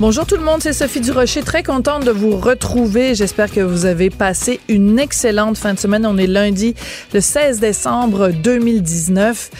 Bonjour tout le monde, c'est Sophie Durocher, très contente de vous retrouver. J'espère que vous avez passé une excellente fin de semaine. On est lundi, le 16 décembre 2019.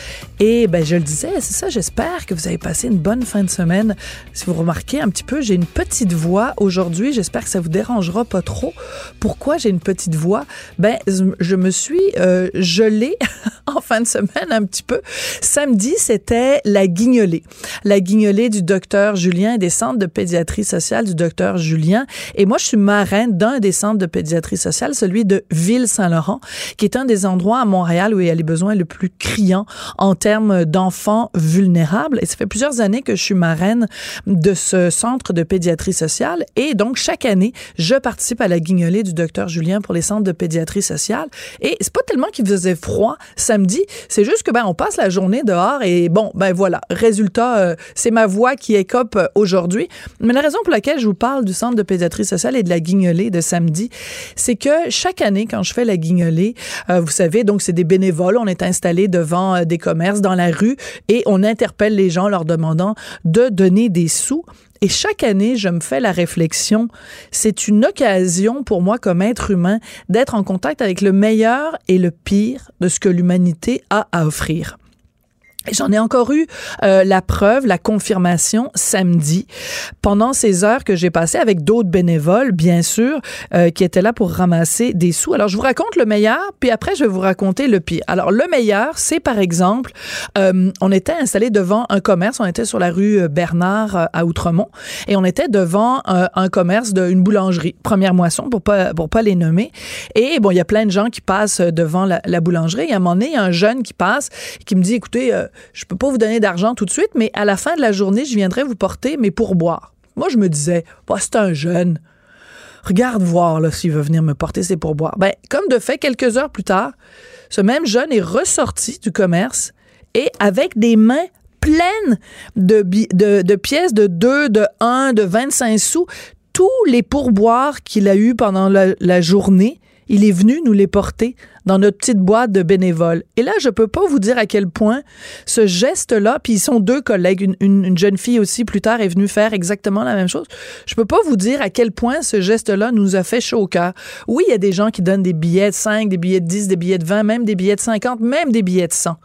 Et ben je le disais, c'est ça, j'espère que vous avez passé une bonne fin de semaine. Si vous remarquez un petit peu, j'ai une petite voix aujourd'hui, j'espère que ça vous dérangera pas trop. Pourquoi j'ai une petite voix? Ben je me suis euh, gelée en fin de semaine un petit peu. Samedi, c'était la guignolée. La guignolée du docteur Julien et des centres de pédiatrie sociale du docteur Julien et moi je suis marraine d'un des centres de pédiatrie sociale, celui de Ville-Saint-Laurent, qui est un des endroits à Montréal où il y a les besoins le plus criants en termes d'enfants vulnérables. Et ça fait plusieurs années que je suis marraine de ce centre de pédiatrie sociale. Et donc, chaque année, je participe à la guignolée du docteur Julien pour les centres de pédiatrie sociale. Et c'est pas tellement qu'il faisait froid samedi, c'est juste que, ben, on passe la journée dehors et bon, ben voilà. Résultat, euh, c'est ma voix qui écope aujourd'hui. Mais la raison pour laquelle je vous parle du centre de pédiatrie sociale et de la guignolée de samedi, c'est que chaque année, quand je fais la guignolée, euh, vous savez, donc c'est des bénévoles, on est installé devant des commerces dans la rue et on interpelle les gens leur demandant de donner des sous. Et chaque année, je me fais la réflexion, c'est une occasion pour moi comme être humain d'être en contact avec le meilleur et le pire de ce que l'humanité a à offrir. J'en ai encore eu euh, la preuve, la confirmation samedi, pendant ces heures que j'ai passées avec d'autres bénévoles, bien sûr, euh, qui étaient là pour ramasser des sous. Alors, je vous raconte le meilleur, puis après, je vais vous raconter le pire. Alors, le meilleur, c'est par exemple, euh, on était installé devant un commerce, on était sur la rue Bernard à Outremont, et on était devant un commerce d'une boulangerie, première moisson, pour pas, pour pas les nommer. Et bon, il y a plein de gens qui passent devant la, la boulangerie, et à un moment donné, il y a un jeune qui passe, qui me dit, écoutez, je peux pas vous donner d'argent tout de suite, mais à la fin de la journée, je viendrai vous porter mes pourboires. Moi, je me disais, bah, c'est un jeune. Regarde voir s'il veut venir me porter ses pourboires. Ben, comme de fait, quelques heures plus tard, ce même jeune est ressorti du commerce et avec des mains pleines de, de, pièces de 2, de 1, de 25 sous, tous les pourboires qu'il a eus pendant la journée, il est venu nous les porter dans notre petite boîte de bénévoles. Et là, je peux pas vous dire à quel point ce geste-là, puis ils sont deux collègues, une, jeune fille aussi plus tard est venue faire exactement la même chose. Je peux pas vous dire à quel point ce geste-là nous a fait chaud au cœur. Oui, il y a des gens qui donnent des billets de 5, des billets de 10, des billets de 20, même des billets de 50, même des billets de 100.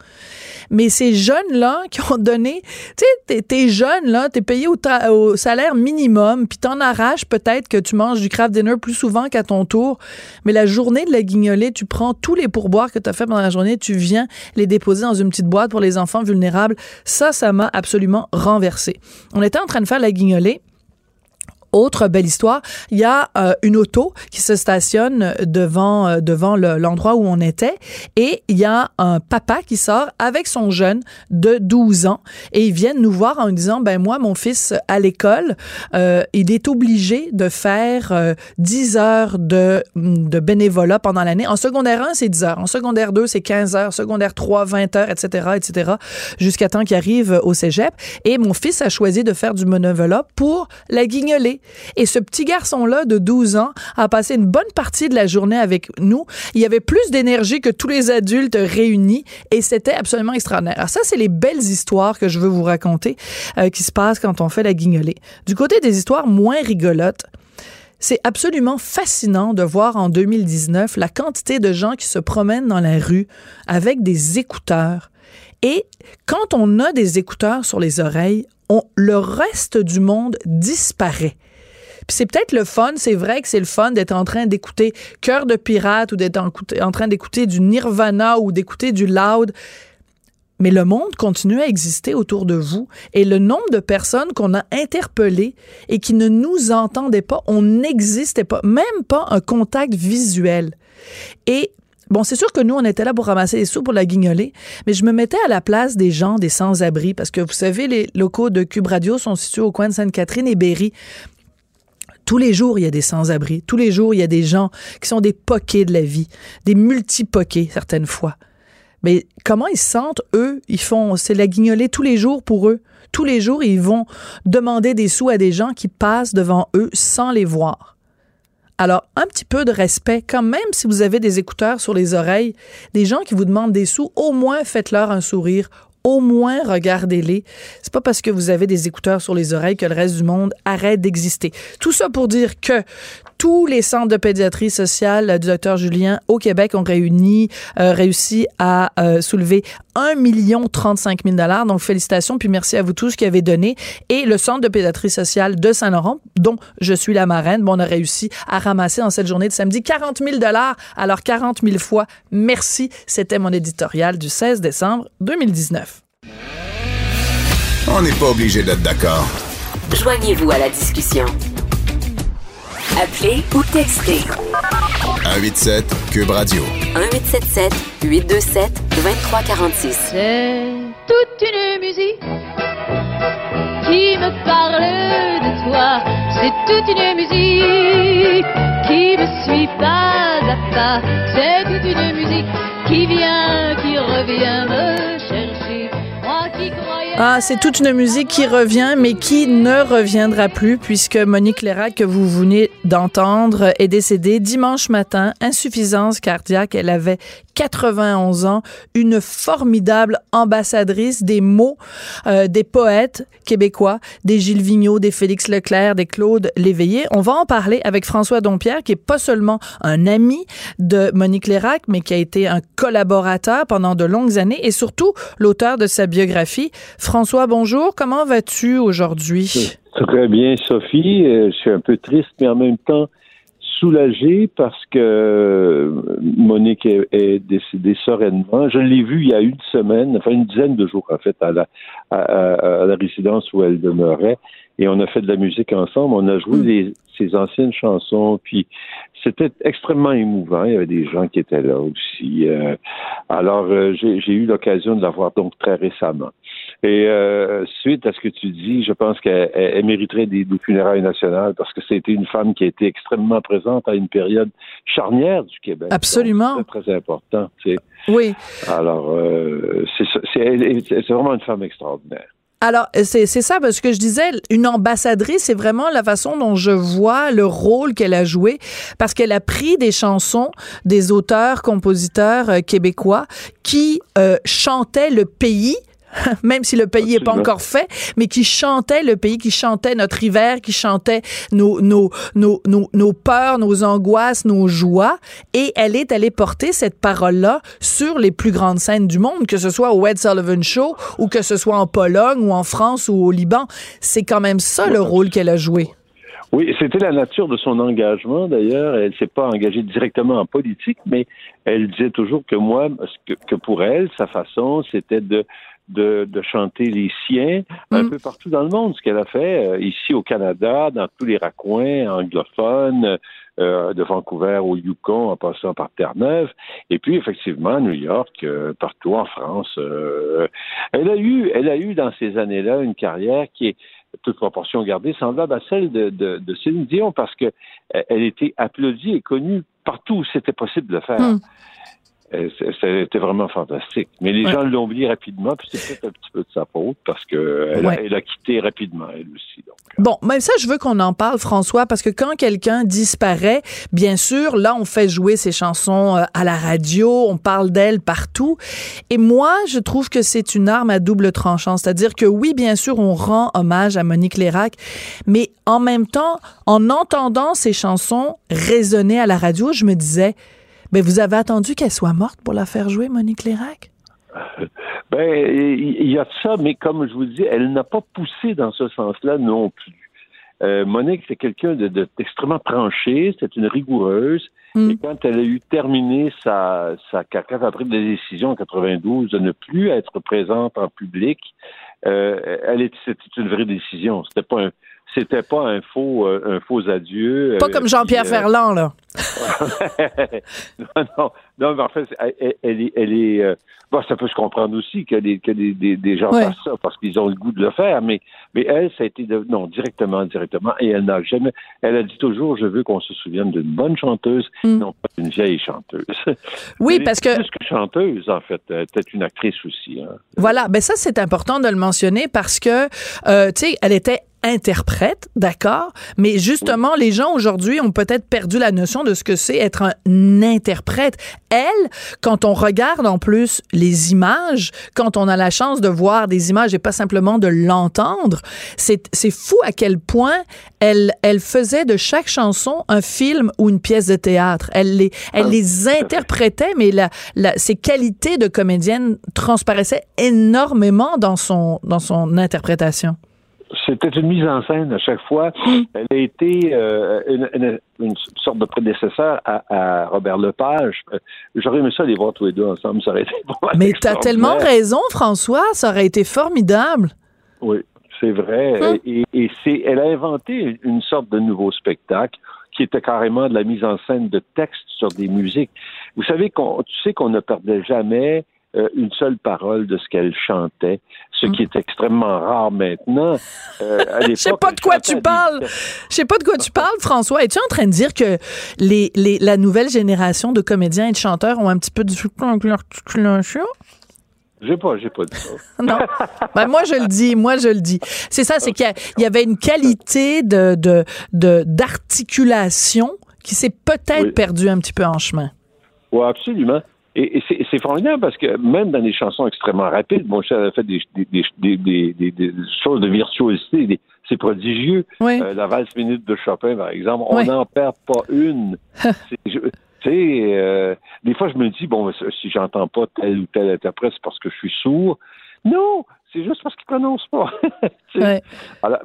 Mais ces jeunes-là qui ont donné, tu sais, t'es jeune, là, t'es payé au, au, salaire minimum, puis t'en arraches peut-être que tu manges du craft dinner plus souvent qu'à ton tour, mais la journée de la guignolée, tu prends tous les pourboires que tu as fait pendant la journée, tu viens les déposer dans une petite boîte pour les enfants vulnérables. Ça, ça m'a absolument renversé. On était en train de faire la guignolée autre belle histoire, il y a euh, une auto qui se stationne devant euh, devant l'endroit où on était et il y a un papa qui sort avec son jeune de 12 ans et ils viennent nous voir en disant ben moi mon fils à l'école euh, il est obligé de faire 10 heures de de bénévolat pendant l'année. En secondaire 1, c'est 10 heures. En secondaire 2, c'est 15 heures. Secondaire 3, 20 heures, etc., etc., jusqu'à temps qu'il arrive au cégep. Et mon fils a choisi de faire du bénévolat pour la guignoler. Et ce petit garçon-là de 12 ans a passé une bonne partie de la journée avec nous. Il y avait plus d'énergie que tous les adultes réunis et c'était absolument extraordinaire. Alors ça, c'est les belles histoires que je veux vous raconter euh, qui se passent quand on fait la guignolée. Du côté des histoires moins rigolotes, c'est absolument fascinant de voir en 2019 la quantité de gens qui se promènent dans la rue avec des écouteurs. Et quand on a des écouteurs sur les oreilles, le reste du monde disparaît c'est peut-être le fun, c'est vrai que c'est le fun d'être en train d'écouter Cœur de pirate ou d'être en, train d'écouter du Nirvana ou d'écouter du Loud. Mais le monde continue à exister autour de vous et le nombre de personnes qu'on a interpellées et qui ne nous entendaient pas, on n'existait pas, même pas un contact visuel. Et Bon, c'est sûr que nous, on était là pour ramasser les sous pour la guignoler, mais je me mettais à la place des gens, des sans-abri, parce que vous savez, les locaux de Cube Radio sont situés au coin de Sainte-Catherine et Berry Tous les jours, il y a des sans-abri. Tous les jours, il y a des gens qui sont des poquets de la vie, des multi-poquets certaines fois. Mais comment ils se sentent, eux? Ils font, c'est la guignolée tous les jours pour eux. Tous les jours, ils vont demander des sous à des gens qui passent devant eux sans les voir. Alors, un petit peu de respect, quand même si vous avez des écouteurs sur les oreilles, des gens qui vous demandent des sous, au moins faites-leur un sourire, au moins regardez-les. C'est pas parce que vous avez des écouteurs sur les oreilles que le reste du monde arrête d'exister. Tout ça pour dire que tous les centres de pédiatrie sociale du docteur Julien au Québec ont réuni, euh, réussi à euh, soulever 1 million 35 000 dollars. Donc, félicitations, puis merci à vous tous qui avez donné. Et le centre de pédiatrie sociale de Saint-Laurent, dont je suis la marraine, bon, on a réussi à ramasser en cette journée de samedi 40 000 dollars. Alors, 40 000 fois, merci. C'était mon éditorial du 16 décembre 2019. On n'est pas obligé d'être d'accord. Joignez-vous à la discussion. Appelez ou textez. 187 Cube Radio. 1877 827 2346. C'est toute une musique qui me parle de toi. C'est toute une musique qui me suit pas à pas. C'est toute une musique Ah, c'est toute une musique qui revient, mais qui ne reviendra plus, puisque Monique Lérac, que vous venez d'entendre, est décédée dimanche matin, insuffisance cardiaque. Elle avait 91 ans, une formidable ambassadrice des mots euh, des poètes québécois, des Gilles Vigneault, des Félix Leclerc, des Claude Léveillé. On va en parler avec François Dompierre, qui est pas seulement un ami de Monique Lérac, mais qui a été un collaborateur pendant de longues années et surtout l'auteur de sa biographie. François, bonjour. Comment vas-tu aujourd'hui? Très bien, Sophie. Euh, Je suis un peu triste, mais en même temps soulagé parce que euh, Monique est, est décédée sereinement. Je l'ai vue il y a une semaine, enfin une dizaine de jours en fait, à la, à, à- à la résidence où elle demeurait. Et on a fait de la musique ensemble. On a joué Mm. les- ses anciennes chansons. Puis c'était extrêmement émouvant. Il y avait des gens qui étaient là aussi. Euh, alors euh, j'ai j'ai eu l'occasion de la voir donc très récemment. Et euh, suite à ce que tu dis, je pense qu'elle elle- elle mériterait des, des funérailles nationales parce que c'était une femme qui a été extrêmement présente à une période charnière du Québec. Absolument. C'est très important. tu sais. Oui. Alors, euh, c'est vraiment une femme extraordinaire. Alors, c'est c'est ça, parce que je disais, une ambassadrice, c'est vraiment la façon dont je vois le rôle qu'elle a joué, parce qu'elle a pris des chansons des auteurs, compositeurs euh, québécois qui euh, chantaient le pays, même si le pays n'est pas encore fait, mais qui chantaient le pays, qui chantaient notre hiver, qui chantaient nos, nos, nos, nos, nos peurs, nos angoisses, nos joies. Et elle est allée porter cette parole-là sur les plus grandes scènes du monde, que ce soit au Ed Sullivan Show ou que ce soit en Pologne ou en France ou au Liban. C'est quand même ça le rôle qu'elle a joué. Oui, c'était la nature de son engagement d'ailleurs. Elle s'est pas engagée directement en politique, mais elle disait toujours que moi, que, que pour elle, sa façon, c'était de de, de chanter les siens un Mm. peu partout dans le monde, ce qu'elle a fait euh, ici au Canada, dans tous les raccoins anglophones, euh, de Vancouver au Yukon en passant par Terre-Neuve, et puis effectivement à New York, euh, partout en France. euh, elle a eu, elle a eu dans ces années-là une carrière qui est toute proportion gardée, semblable à celle de, de, de Céline Dion, parce que elle était applaudie et connue partout où c'était possible de le faire. Hmm. Euh, C'était vraiment fantastique. Mais les Ouais. gens l'ont oublié rapidement, puis c'est peut-être un petit peu de sa faute, parce que elle, a, Ouais. elle a quitté rapidement, elle aussi. Donc. Bon, même ça, je veux qu'on en parle, François, parce que quand quelqu'un disparaît, bien sûr, là, on fait jouer ses chansons euh, à la radio, on parle d'elle partout. Et moi, je trouve que c'est une arme à double tranchant. C'est-à-dire que oui, bien sûr, on rend hommage à Monique Lérac, mais en même temps, en entendant ces chansons résonner à la radio, je me disais, ben, vous avez attendu qu'elle soit morte pour la faire jouer, Monique Lérac? Ben, il y a de ça, mais comme je vous dis, elle n'a pas poussé dans ce sens-là non plus. Euh, Monique, c'est quelqu'un de- de- d'extrêmement tranché, c'est une rigoureuse. Mm. Et quand elle a eu terminé sa, sa quand elle a pris la décision en 92 de ne plus être présente en public, euh, elle c'était une vraie décision. C'était pas un, c'était pas un faux, euh, un faux adieu. Pas comme Jean-Pierre Ferland, là. non, non, non, mais en fait, elle, elle est, elle est Bon, ça peut se comprendre aussi que des, que des, des, gens fassent ça parce qu'ils ont le goût de le faire, mais, mais elle, ça a été de, non, directement, directement, et elle n'a jamais, elle a dit toujours, je veux qu'on se souvienne d'une bonne chanteuse, mm. non pas d'une vieille chanteuse. Oui, parce que. Plus que chanteuse, en fait, peut-être une actrice aussi. Hein. Voilà, ben ça, c'est important de le mentionner parce que, euh, tu sais, elle était interprète, d'accord, mais justement, les gens aujourd'hui ont peut-être perdu la notion de ce que c'est être un interprète. Elle, quand on regarde en plus les images, quand on a la chance de voir des images et pas simplement de l'entendre, c'est, c'est fou à quel point elle, elle faisait de chaque chanson un film ou une pièce de théâtre. Elle les, elle ah, les interprétait, mais la, la, ses qualités de comédienne transparaissaient énormément dans son, dans son interprétation c'était une mise en scène à chaque fois. Hmm. Elle a été euh, une, sorte de prédécesseur à, Robert Lepage. Euh, j'aurais aimé ça les voir tous les deux ensemble. Ça aurait été Mais tu as tellement raison, François. Ça aurait été formidable. Oui, c'est vrai. Hmm. Et, c'est, elle a inventé une sorte de nouveau spectacle qui était carrément de la mise en scène de textes sur des musiques. Vous savez qu'on, tu sais qu'on ne perdait jamais euh, une seule parole de ce qu'elle chantait, ce qui est extrêmement rare maintenant. Euh, Je sais pas de quoi tu parles. Je sais pas de quoi tu parles, François. Es-tu en train de dire que les, les, la nouvelle génération de comédiens et de chanteurs ont un petit peu du? J'ai pas, j'ai pas dit ça. non. Ben, moi, je le dis, moi, je le dis. C'est ça, c'est qu'il y, avait une qualité de, de, d'articulation qui s'est peut-être perdue un petit peu en chemin. Oui, absolument. Et, c'est formidable parce que même dans des chansons extrêmement rapides, bon, ça a fait des, des, choses de virtuosité, c'est prodigieux. Euh, la valse minute de Chopin, par exemple, on n'en perd pas une. tu sais, euh, des fois je me dis, bon, si j'entends pas tel ou tel interprète, c'est parce que je suis sourd. Non, c'est juste parce qu'ils prononcent pas.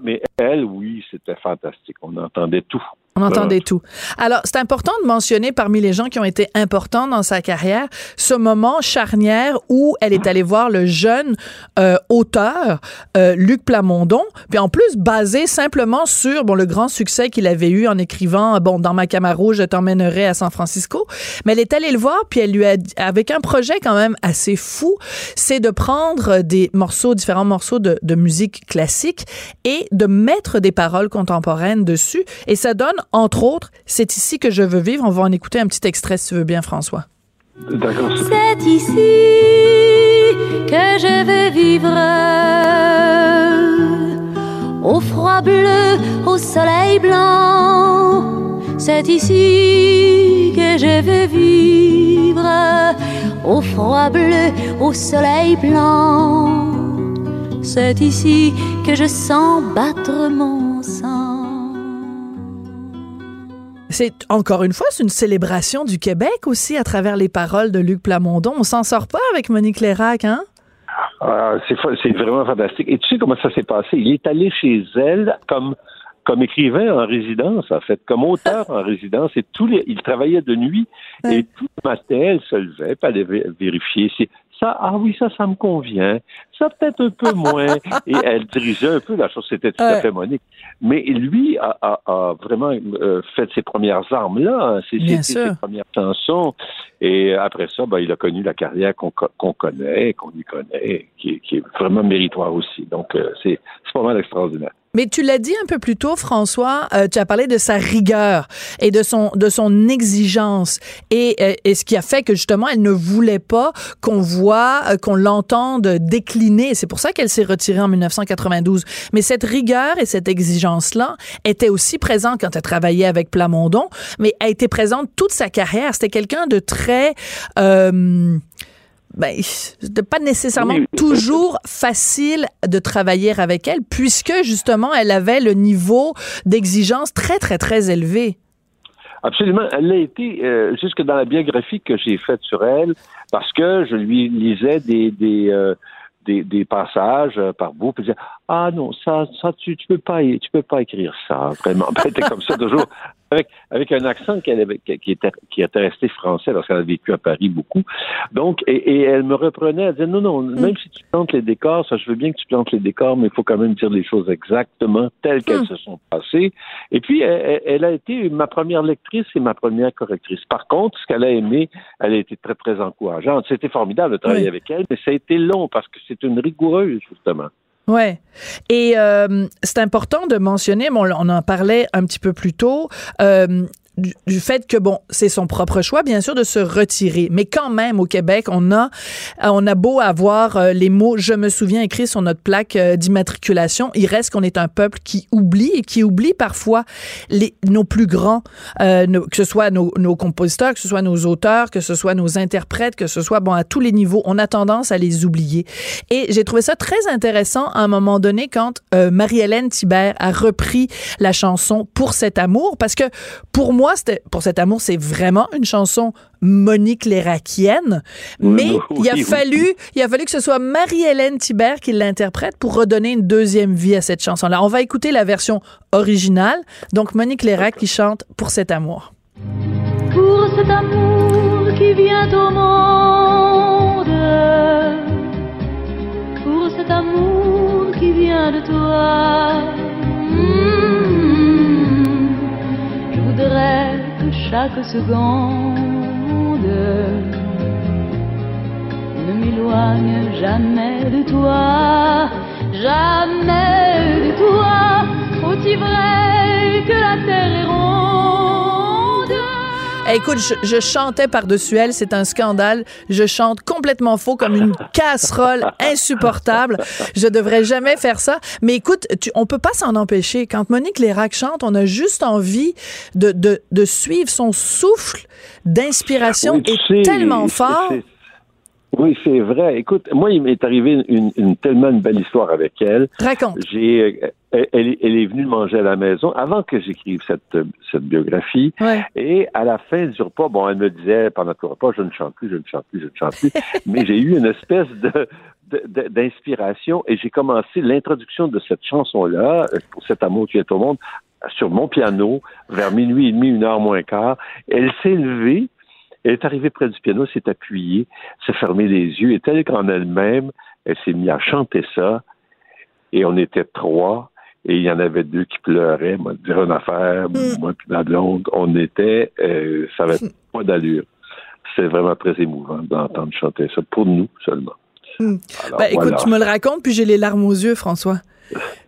mais elle, oui, c'était fantastique. On entendait tout. On entendait tout. Alors, c'est important de mentionner parmi les gens qui ont été importants dans sa carrière ce moment charnière où elle est allée voir le jeune euh, auteur euh, Luc Plamondon, puis en plus basé simplement sur bon le grand succès qu'il avait eu en écrivant bon dans ma Camaro je t'emmènerai à San Francisco, mais elle est allée le voir puis elle lui a avec un projet quand même assez fou, c'est de prendre des morceaux différents morceaux de, de musique classique et de mettre des paroles contemporaines dessus. Et ça donne entre autres, C'est ici que je veux vivre. On va en écouter un petit extrait si tu veux bien, François. C'est ici que je veux vivre. Au froid bleu, au soleil blanc. C'est ici que je veux vivre. Au froid bleu, au soleil blanc. C'est ici que je sens battre mon sang. C'est encore une fois, c'est une célébration du Québec aussi à travers les paroles de Luc Plamondon. On s'en sort pas avec Monique Lérac, hein? Ah, c'est, vraiment fantastique. Et tu sais comment ça s'est passé? Il est allé chez elle comme comme écrivain en résidence, en fait, comme auteur en résidence, et tous les, il travaillait de nuit, et tout le matin, elle se levait, pour aller vérifier ça, ah oui, ça, ça me convient. Ça, peut-être un peu moins. Et elle dirigeait un peu la chose, c'était tout à fait Monique. Mais lui a, vraiment euh, fait ses premières armes-là, hein. ses, premières chansons. Et après ça, ben, il a connu la carrière qu'on connaît, qu'on y connaît, qui, qui, est vraiment méritoire aussi. Donc, euh, c'est pas mal extraordinaire. Mais tu l'as dit un peu plus tôt, François, euh, tu as parlé de sa rigueur et de son, de son exigence et, euh, et ce qui a fait que justement, elle ne voulait pas qu'on voit, euh, qu'on l'entende décliner. C'est pour ça qu'elle s'est retirée en 1992. Mais cette rigueur et cette exigence-là était aussi présente quand elle travaillait avec Plamondon, mais a été présente toute sa carrière. C'était quelqu'un de très ben, pas nécessairement toujours facile de travailler avec elle, puisque justement, elle avait le niveau d'exigence très, très, très élevé. Absolument. Elle a été, euh, jusque dans la biographie que j'ai faite sur elle, parce que je lui lisais des, des, euh, des, passages euh, par bout, puis dire Ah non, ça, ça tu, tu peux pas tu peux pas écrire ça, vraiment. Elle était comme ça toujours. Avec, avec un accent qui, avait, qui, était, qui était resté français parce qu'elle a vécu à Paris beaucoup. Donc, et, et elle me reprenait, elle disait, non, non, Mm. même si tu plantes les décors, ça, je veux bien que tu plantes les décors, mais il faut quand même dire les choses exactement telles qu'elles Mm. se sont passées. Et puis, elle, elle- a été ma première lectrice et ma première correctrice. Par contre, ce qu'elle a aimé, elle a été très, très encourageante. C'était formidable de travailler avec elle, mais ça a été long parce que c'est une rigoureuse, justement. Ouais. Et euh, c'est important de mentionner, bon, on en parlait un petit peu plus tôt, euh, du, du fait que bon, c'est son propre choix, bien sûr, de se retirer. Mais quand même, au Québec, on a, on a beau avoir euh, les mots "je me souviens" écrits sur notre plaque euh, d'immatriculation, il reste qu'on est un peuple qui oublie et qui oublie parfois les, nos plus grands, euh, que ce soit nos, nos compositeurs, que ce soit nos auteurs, que ce soit nos interprètes, que ce soit bon à tous les niveaux, on a tendance à les oublier. Et j'ai trouvé ça très intéressant à un moment donné quand euh, Marie-Hélène Thibert a repris la chanson Pour cet amour, parce que pour moi, c'était Pour cet amour, c'est vraiment une chanson Monique Léraquienne, mais oui, il a oui. fallu, il a fallu que ce soit Marie-Hélène Thibert qui l'interprète pour redonner une deuxième vie à cette chanson-là. On va écouter la version originale, donc Monique Lérac qui chante Pour cet amour. pour cet amour qui vient au monde, pour cet amour qui vient de toi. Chaque seconde ne m'éloigne jamais de toi, jamais de toi. Faut-il vrai que la terre est ronde? Écoute, je, je chantais par-dessus elle, c'est un scandale. Je chante complètement faux comme une casserole insupportable. Je devrais jamais faire ça. Mais écoute, tu, on peut pas s'en empêcher. Quand Monique Lérac chante, on a juste envie de, de, de suivre son souffle d'inspiration Oui, est tellement fort. Oui, c'est vrai. Écoute, moi, il m'est arrivé une, une- tellement une belle histoire avec elle. Raconte. J'ai, euh, elle, elle est- venue manger à la maison avant que j'écrive cette, cette biographie. Ouais. Et à la fin du repas, bon, elle me disait pendant tout le repas, je ne chante plus, je ne chante plus, je ne chante plus. Mais j'ai eu une espèce de, d'inspiration et j'ai commencé l'introduction de cette chanson-là, euh, pour cet amour qui est au monde, sur mon piano vers minuit et demi, une heure moins quart. Elle s'est levée, elle est arrivée près du piano, s'est appuyée, s'est fermée les yeux et telle qu'en elle-même, elle s'est mise à chanter ça et on était trois. Et il y en avait deux qui pleuraient, moi, dire une affaire, Mm. moi puis ma blonde, on était, euh, ça avait pas d'allure. C'est vraiment très émouvant d'entendre chanter ça, pour nous seulement. Mm. Alors, Ben, écoute, tu me le racontes, puis j'ai les larmes aux yeux, François.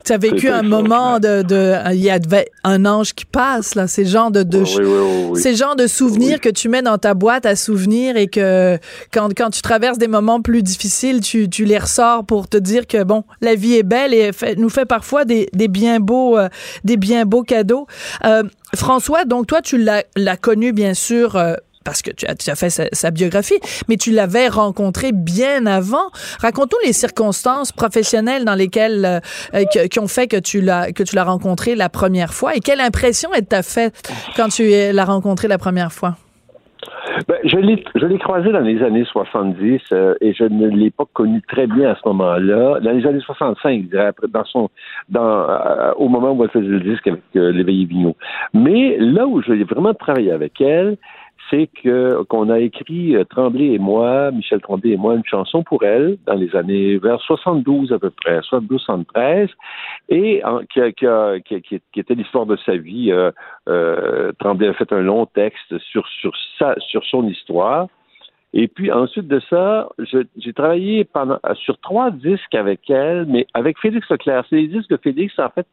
Tu as vécu un moment de, de, il y a de- un ange qui passe là, c'est le genre de, de Oui, oui, oui, oui. C'est le genre de souvenirs que tu mets dans ta boîte à souvenirs et que quand, quand tu traverses des moments plus difficiles, tu, tu les ressors pour te dire que bon, la vie est belle et fait- nous fait parfois des, des bien beaux euh, des bien beaux cadeaux. Euh, François, donc toi tu l'as l'as connu bien sûr euh, parce que tu as, tu fait sa, biographie, mais tu l'avais rencontré bien avant. Raconte-nous les circonstances professionnelles dans lesquelles euh, qui, ont fait que tu l'as que tu l'as rencontré la première fois et quelle impression elle t'a fait quand tu l'as rencontré la première fois? Ben, je l'ai, je l'ai croisé dans les années 70 euh, et je ne l'ai pas connu très bien à ce moment-là. Dans les années 65, je dirais, après, dans son, dans, euh, au moment où elle faisait le disque avec euh, l'éveillé Vigneault. Mais là où j'ai vraiment travaillé avec elle, c'est que qu'on a écrit euh, Tremblay et moi, Michel Tremblay et moi, une chanson pour elle dans les années vers 72 à peu près, 72-73, et en- qui, qui, qui- qui était l'histoire de sa vie. Euh, euh, Tremblay a fait un long texte sur sur sa sur son histoire. Et puis ensuite de ça, j'ai travaillé pendant sur trois disques avec elle, mais avec Félix Leclerc. C'est les disques de Félix, en fait,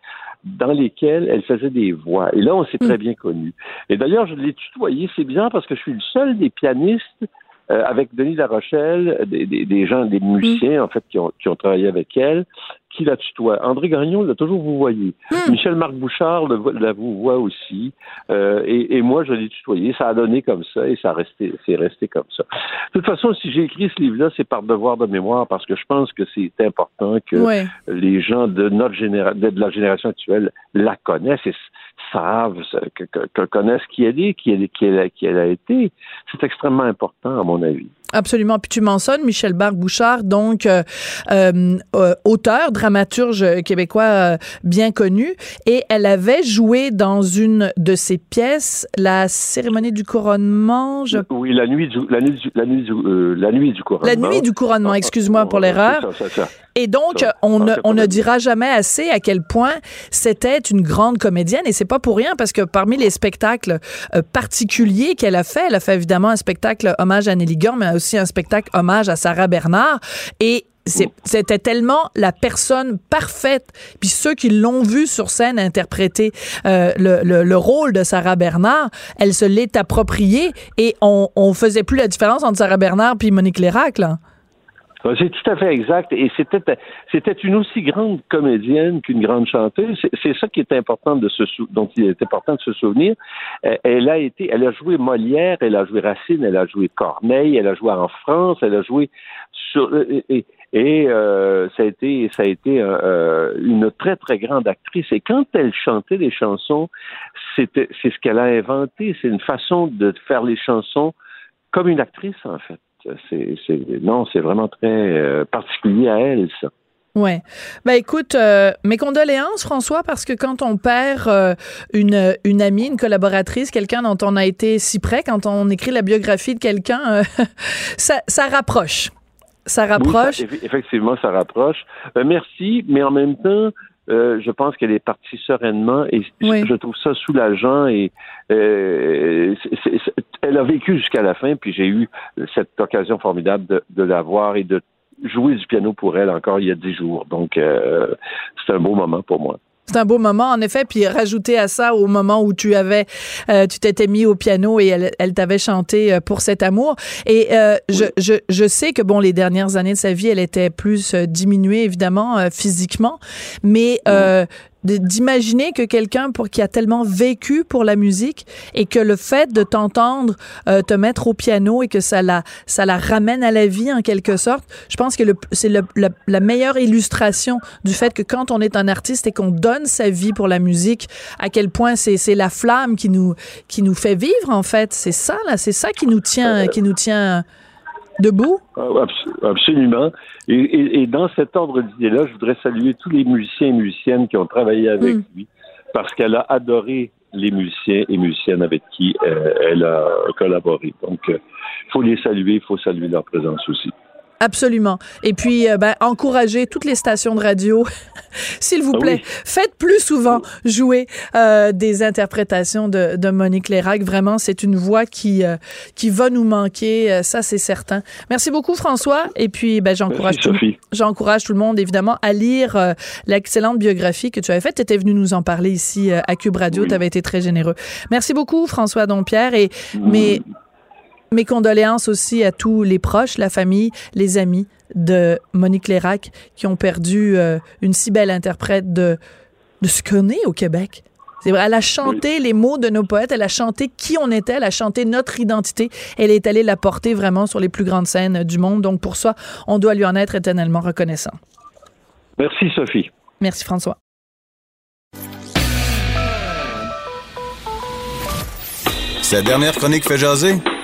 dans lesquels elle faisait des voix. Et là, on s'est très bien connus. Et d'ailleurs, je l'ai tutoyé. C'est bizarre parce que je suis le seul des pianistes euh, avec Denis Larochelle, des, des, des gens, des musiciens, en fait, qui ont, qui ont travaillé avec elle, qui la tutoie. André Gagnon l'a toujours vous voyez. Michel Marc Bouchard le, la vous voit aussi. Euh, et, et moi, je l'ai tutoyé. Ça a donné comme ça et ça a resté, c'est resté comme ça. De toute façon, si j'ai écrit ce livre-là, c'est par devoir de mémoire parce que je pense que c'est important que Ouais. les gens de notre génération, de la génération actuelle la connaissent et savent, que, que- que connaissent qui elle est, qui elle, qui elle, a- qui elle a été. C'est extrêmement important, à mon avis. Absolument. Puis tu mentionnes Michel Barre Bouchard, donc euh, euh, euh, auteur, dramaturge québécois bien connu, et elle avait joué dans une de ses pièces, la cérémonie du couronnement. Oui, la nuit du, la nuit du, la nuit du, la nuit du couronnement. La nuit du couronnement, excuse-moi pour l'erreur. Et donc, on, ne, on ne dira jamais assez à quel point c'était une grande comédienne. Et c'est pas pour rien parce que parmi les spectacles particuliers qu'elle a fait, elle a fait évidemment un spectacle hommage à Nelly Gorm, aussi un spectacle hommage à Sarah Bernard. Et c'était tellement la personne parfaite. Puis ceux qui l'ont vu sur scène interpréter euh, le, le, rôle de Sarah Bernard, elle se l'est appropriée et on, on faisait plus la différence entre Sarah Bernard puis Monique Lérac, là. C'est tout à fait exact. Et c'était, c'était une aussi grande comédienne qu'une grande chanteuse. C'est, ça qui est important de se, dont il est important de se souvenir. Euh, elle a été, elle a joué Molière, elle a joué Racine, elle a joué Corneille, elle a joué en France, elle a joué sur, euh, et, euh, ça a été, ça a été une très très grande actrice. Et quand elle chantait les chansons, c'était, c'est ce qu'elle a inventé. C'est une façon de faire les chansons comme une actrice en fait c'est, non, c'est vraiment très euh, particulier à elle, ça. Ouais. Ben écoute, euh, mes condoléances François parce que quand on perd euh, une une amie, une collaboratrice, quelqu'un dont on a été si près, quand on écrit la biographie de quelqu'un, ça ça rapproche. Ça rapproche. effectivement, ça rapproche. merci, mais en même temps, euh, je pense qu'elle est partie sereinement et je trouve ça soulageant et euh, elle a vécu jusqu'à la fin puis j'ai eu cette occasion formidable de, de la voir et de jouer du piano pour elle encore il y a dix jours donc euh, c'est un beau moment pour moi. C'est un beau moment, en effet. Puis rajouter à ça au moment où tu avais, euh, tu t'étais mis au piano et elle, elle t'avait chanté euh, pour cet amour. Et euh, je, je, je, sais que bon, les dernières années de sa vie, elle était plus diminuée évidemment physiquement, mais d'imaginer que quelqu'un pour qui a tellement vécu pour la musique et que le fait de t'entendre euh, te mettre au piano et que ça la ça la ramène à la vie en quelque sorte, je pense que c'est la meilleure illustration du fait que quand on est un artiste et qu'on donne sa vie pour la musique, à quel point c'est c'est la flamme qui nous qui nous fait vivre en fait, c'est ça là, c'est ça qui nous tient qui nous tient debout? Ah, absolument. Et, dans cet ordre d'idée-là, je voudrais saluer tous les musiciens et musiciennes qui ont travaillé avec hmm. lui, parce qu'elle a adoré les musiciens et musiciennes avec qui euh, elle a collaboré. Donc, il euh, faut les saluer, il faut saluer leur présence aussi. Absolument. Et puis, euh, ben, encourager toutes les stations de radio, s'il vous ah plaît. Faites plus souvent jouer euh, des interprétations de, de Monique Lérac. Vraiment, c'est une voix qui euh, qui va nous manquer, ça c'est certain. Merci beaucoup François. Et puis, ben, j'encourage tout, j'encourage tout le monde évidemment à lire l'excellente biographie que tu avais faite. Tu étais venu nous en parler ici à Cube Radio. Tu avais été très généreux. Merci beaucoup François Dompierre. Et mais mes condoléances aussi à tous les proches, la famille, les amis de Monique Lérac qui ont perdu euh, une si belle interprète de, de ce qu'on est au Québec. C'est vrai, elle a chanté les mots de nos poètes, elle a chanté qui on était, elle a chanté notre identité. Elle est allée la porter vraiment sur les plus grandes scènes du monde. Donc pour ça, on doit lui en être éternellement reconnaissant. Merci Sophie. Merci François. Cette dernière chronique fait jaser?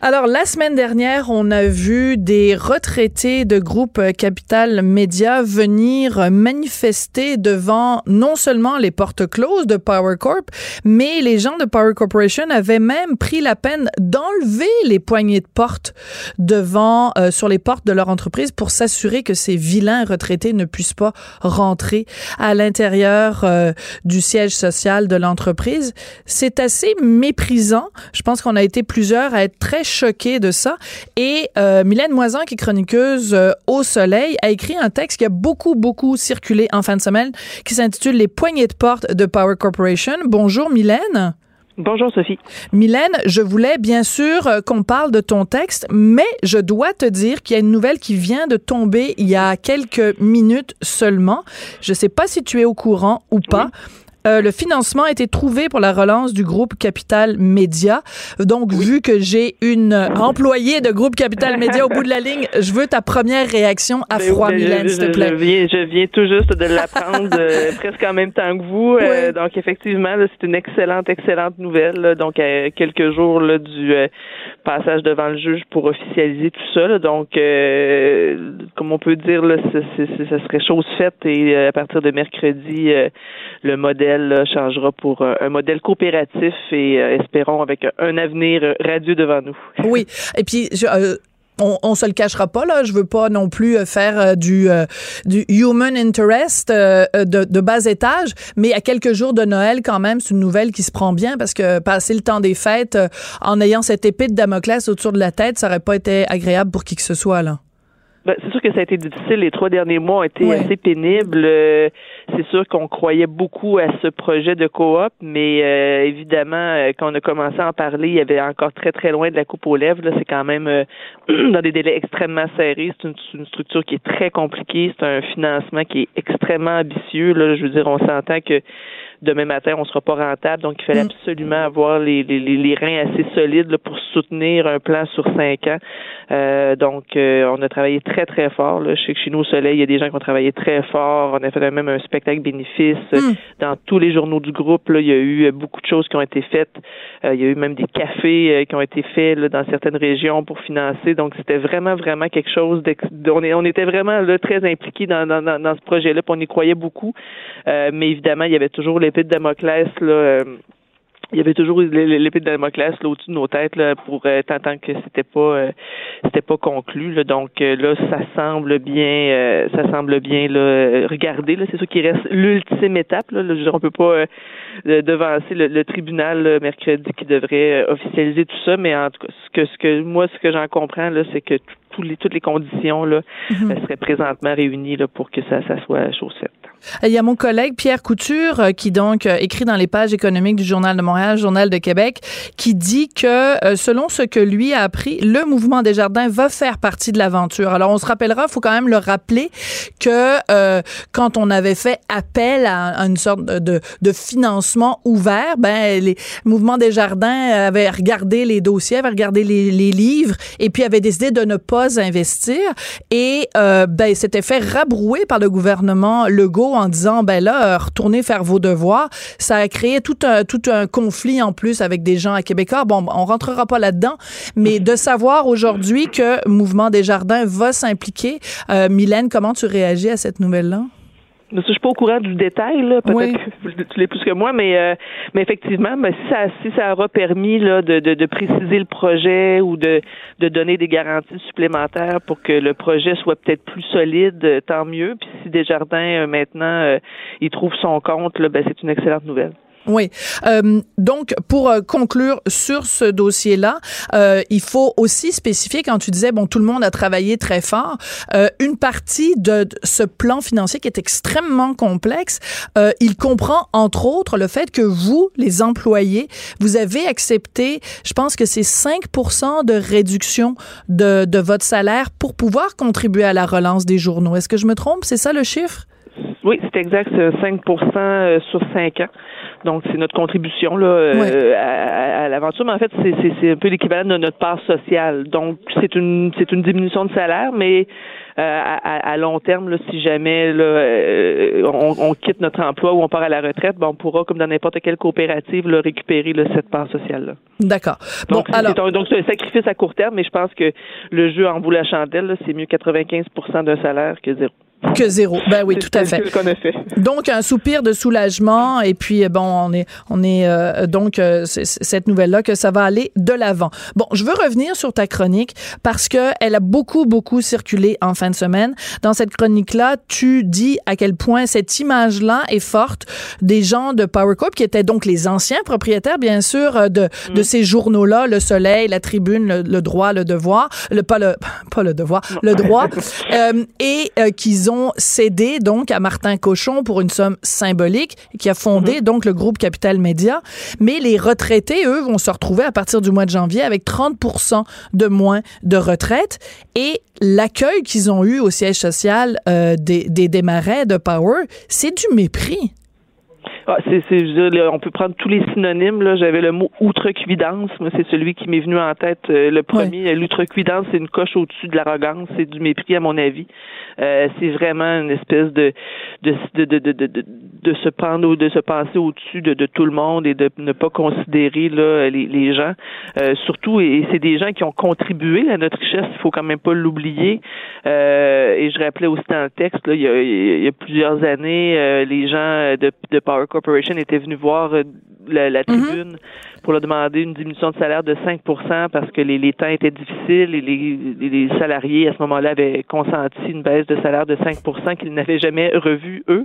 Alors, la semaine dernière, on a vu des retraités de groupe Capital Média venir manifester devant non seulement les portes closes de Power Corp, mais les gens de Power Corporation avaient même pris la peine d'enlever les poignées de porte devant, euh, sur les portes de leur entreprise pour s'assurer que ces vilains retraités ne puissent pas rentrer à l'intérieur euh, du siège social de l'entreprise. C'est assez méprisant. Je pense qu'on a été plusieurs à être très choquée de ça. Et euh, Mylène Moisan, qui est chroniqueuse euh, au Soleil, a écrit un texte qui a beaucoup, beaucoup circulé en fin de semaine, qui s'intitule Les poignées de porte de Power Corporation. Bonjour Mylène. Bonjour Sophie. Mylène, je voulais bien sûr euh, qu'on parle de ton texte, mais je dois te dire qu'il y a une nouvelle qui vient de tomber il y a quelques minutes seulement. Je ne sais pas si tu es au courant ou pas. Euh, le financement a été trouvé pour la relance du groupe Capital Média. Donc, vu que j'ai une employée de groupe Capital Média au bout de la ligne, je veux ta première réaction à ben froid, Mylène, s'il te plaît. Je viens, je viens tout juste de l'apprendre euh, presque en même temps que vous. Euh, donc, effectivement, c'est une excellente, excellente nouvelle. donc, à quelques jours là, du passage devant le juge pour officialiser tout ça. donc, comme on peut dire, là, ça serait chose faite et à partir de mercredi, le modèle changera pour un modèle coopératif et espérons avec un avenir radieux devant nous. Oui, et puis je, on, on se le cachera pas là. Je veux pas non plus euh, faire euh, du euh, human interest de, bas étage, mais à quelques jours de Noël quand même, c'est une nouvelle qui se prend bien parce que passer le temps des fêtes en ayant cette épée de Damoclès autour de la tête, ça aurait pas été agréable pour qui que ce soit. Ben, c'est sûr que ça a été difficile. Les trois derniers mois ont été assez pénibles. Euh, c'est sûr qu'on croyait beaucoup à ce projet de coop, mais euh, évidemment, euh, quand on a commencé à en parler, il y avait encore très très loin de la coupe aux lèvres. Là, c'est quand même dans des délais extrêmement serrés. C'est une, structure qui est très compliquée. C'est un financement qui est extrêmement ambitieux. Là, je veux dire, on s'entend que demain matin, on sera pas rentable. Donc, il fallait mm. absolument avoir les, les, les reins assez solides pour soutenir un plan sur cinq ans. Euh, donc, euh, on a travaillé très, très fort. Là. Je sais que chez nous, au Soleil, il y a des gens qui ont travaillé très fort. On a fait même un spectacle bénéfice. Mm. Dans tous les journaux du groupe, là, il y a eu beaucoup de choses qui ont été faites. Euh, il y a eu même des cafés qui ont été faits là, dans certaines régions pour financer. Donc, c'était vraiment, vraiment quelque chose. On, on était vraiment là, très impliqués dans, dans, dans, ce projet-là. On y croyait beaucoup. mais évidemment, il y avait toujours l'épée de Damoclès là, il y avait toujours l'épée de Damoclès là au-dessus de nos têtes là, pour euh, tant que c'était pas euh, c'était pas conclu là. donc euh, là ça semble bien euh, ça semble bien là regardez là c'est sûr qu'il reste l'ultime étape là, là on peut pas devancer le, tribunal mercredi qui devrait officialiser tout ça mais en tout cas ce que ce que moi ce que j'en comprends là c'est que les, toutes les conditions là mm-hmm. seraient présentement réunies là pour que ça ça soit faite il y a mon collègue Pierre Couture euh, qui donc euh, écrit dans les pages économiques du Journal de Montréal, Journal de Québec, qui dit que euh, selon ce que lui a appris, le mouvement des jardins va faire partie de l'aventure. Alors on se rappellera, il faut quand même le rappeler que quand on avait fait appel à, une sorte de, financement ouvert, ben les mouvements des jardins avaient regardé les dossiers, avaient regardé les, livres et puis avaient décidé de ne pas investir et ben s'était fait rabrouer par le gouvernement Legault en disant ben là euh, retournez faire vos devoirs, ça a créé tout un tout un conflit en plus avec des gens à Québécois. Bon, on rentrera pas là-dedans, mais de savoir aujourd'hui que Mouvement des Jardins va s'impliquer, euh, Mylène, comment tu réagis à cette nouvelle-là? Je suis pas au courant du détail, là. Peut-être que tu l'es plus que moi, mais euh, mais effectivement, mais si ça si ça aura permis là de, de, de, préciser le projet ou de, de donner des garanties supplémentaires pour que le projet soit peut-être plus solide, euh, tant mieux. Puis si Desjardins euh, maintenant il trouve son compte, là, ben c'est une excellente nouvelle. Oui. Euh, donc, pour euh, conclure sur ce dossier-là, euh, il faut aussi spécifier, quand tu disais, bon, tout le monde a travaillé très fort, euh, une partie de ce plan financier qui est extrêmement complexe, euh, il comprend, entre autres, le fait que vous, les employés, vous avez accepté, je pense que c'est 5% de réduction de, de votre salaire pour pouvoir contribuer à la relance des journaux. Est-ce que je me trompe? C'est ça le chiffre? Oui, c'est exact, c'est 5 sur 5 ans. Donc, c'est notre contribution là, euh, à, l'aventure. Mais en fait, c'est un peu l'équivalent de notre part sociale. Donc, c'est une c'est une diminution de salaire, mais euh, à, long terme, là, si jamais là, euh, on, quitte notre emploi ou on part à la retraite, ben, on pourra, comme dans n'importe quelle coopérative, là, récupérer cette part sociale-là. D'accord. Donc, alors... donc, c'est un sacrifice à court terme, mais je pense que le jeu en vaut la chandelle. C'est mieux 95% d'un salaire que zéro. Que zéro. Ben oui, tout à fait. Donc un soupir de soulagement et puis bon, on est on est euh, donc euh, cette nouvelle là que ça va aller de l'avant. Bon, je veux revenir sur ta chronique parce que elle a beaucoup beaucoup circulé en fin de semaine. Dans cette chronique là, tu dis à quel point cette image là est forte des gens de Power Corp qui étaient donc les anciens propriétaires bien sûr euh, de mm. de ces journaux là, Le Soleil, La Tribune, Le, Droit, Le Devoir, le pas le pas le Devoir, Le Droit et qu'ils ont cédé donc à Martin Cochon pour une somme symbolique qui a fondé mhm. donc le groupe Capital Média. Mais les retraités, eux, vont se retrouver à partir du mois de janvier avec 30 de moins de retraite et l'accueil qu'ils ont eu au siège social euh, des, des démarrais de Power, c'est du mépris. Ah, c'est, c'est, on peut prendre tous les synonymes. Là. J'avais le mot outrecuidance. Moi, c'est celui qui m'est venu en tête. Euh, le premier, l'outrecuidance, c'est une coche au-dessus de l'arrogance. C'est du mépris, à mon avis. Euh, c'est vraiment une espèce de de, de, de, de, de, de se prendre ou de se passer au-dessus de, de tout le monde et de ne pas considérer là, les, les gens. Euh, surtout, et, c'est des gens qui ont contribué à notre richesse, il faut quand même pas l'oublier. Euh, et je rappelais aussi dans le texte, là, il, y a, il y a plusieurs années, euh, les gens de, de Power Corporation étaient venus voir euh, la, la mhm. tribune pour leur demander une diminution de salaire de 5% parce que les, les temps étaient difficiles et les, les salariés à ce moment-là avaient consenti une baisse de salaire de 5% qu'ils n'avaient jamais revu eux.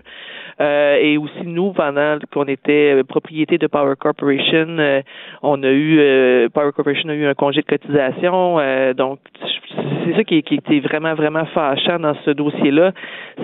Euh, et aussi nous, pendant qu'on était euh, propriété de Power Corporation, euh, on a eu Power Corporation a eu un congé de cotisation. donc c'est ça qui, qui était vraiment vraiment fâchant dans ce dossier-là,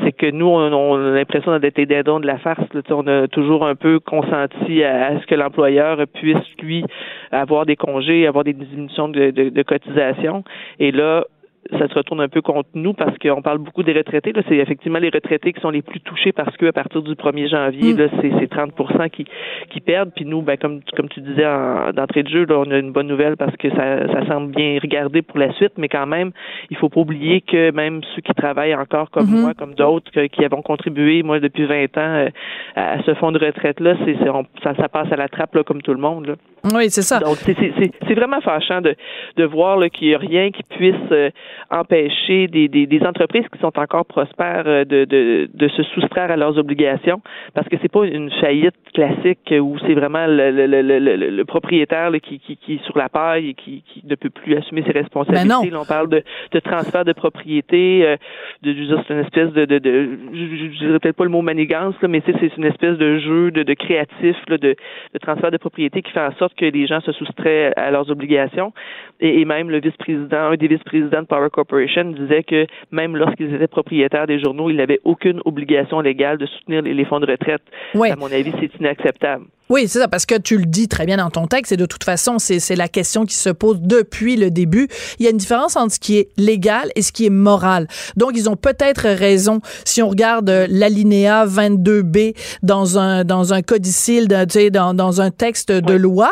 c'est que nous on, a l'impression d'être des dons de la farce. On a toujours un peu consenti à, ce que l'employeur puisse lui avoir des congés, avoir des diminutions de, de, de cotisation. Et là, ça se retourne un peu contre nous parce qu'on parle beaucoup des retraités. Là, c'est effectivement les retraités qui sont les plus touchés parce que à partir du 1er janvier, mm. là, c'est, c'est 30 qui, qui perdent. Puis nous, ben, comme, comme tu disais en, d'entrée de jeu, là, on a une bonne nouvelle parce que ça, ça semble bien regarder pour la suite, mais quand même, il faut pas oublier que même ceux qui travaillent encore comme mm-hmm. moi, comme d'autres, qui avons contribué, moi, depuis 20 ans, euh, à ce fonds de retraite-là, c'est, ça, ça passe à la trappe là, comme tout le monde. Là. Oui, c'est ça. Donc, c'est, vraiment fâchant de, de voir là, qu'il n'y a rien qui puisse euh, empêcher des, des, des, entreprises qui sont encore prospères euh, de, de, de, se soustraire à leurs obligations parce que c'est pas une faillite classique où c'est vraiment le, le, le, le propriétaire qui, qui, qui, est sur la paille et qui, qui ne peut plus assumer ses responsabilités. Là, on parle de, de transfert de propriété, euh, de, c'est une espèce de, de, de je dirais peut-être pas le mot manigance, là, mais c'est une espèce de jeu de, de créatif là, de, de transfert de propriété qui fait en sorte que les gens se soustraient à leurs obligations. Et, et même le vice-président, un des vice-présidents de Power Corporation disait que même lorsqu'ils étaient propriétaires des journaux, ils n'avaient aucune obligation légale de soutenir les, fonds de retraite. À mon avis, c'est inacceptable. Oui, c'est ça, parce que tu le dis très bien dans ton texte, et de toute façon, c'est la question qui se pose depuis le début. Il y a une différence entre ce qui est légal et ce qui est moral. Donc, ils ont peut-être raison si on regarde l'alinéa 22B dans un, dans un codicile, dans, dans un texte de loi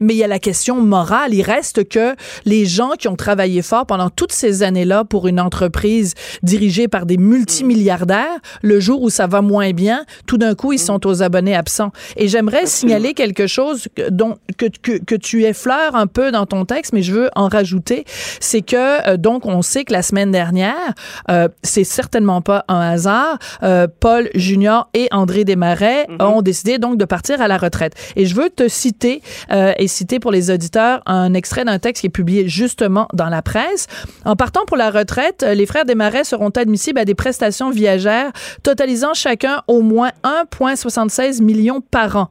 mais il y a la question morale. Il reste que les gens qui ont travaillé fort pendant toutes ces années-là pour une entreprise dirigée par des multimilliardaires, le jour où ça va moins bien, tout d'un coup, ils sont aux abonnés absents. Et j'aimerais signaler quelque chose dont, que, que, que tu effleures un peu dans ton texte, mais je veux en rajouter. C'est que, euh, donc, on sait que la semaine dernière, euh, c'est certainement pas un hasard, euh, Paul Junior et André Desmarais mm-hmm. ont décidé donc de partir à la retraite. Et je veux te citer, euh, et citer pour les auditeurs un extrait d'un texte qui est publié justement dans la presse. En partant pour la retraite, les frères Desmarais seront admissibles à des prestations viagères totalisant chacun au moins 1,76 millions par an.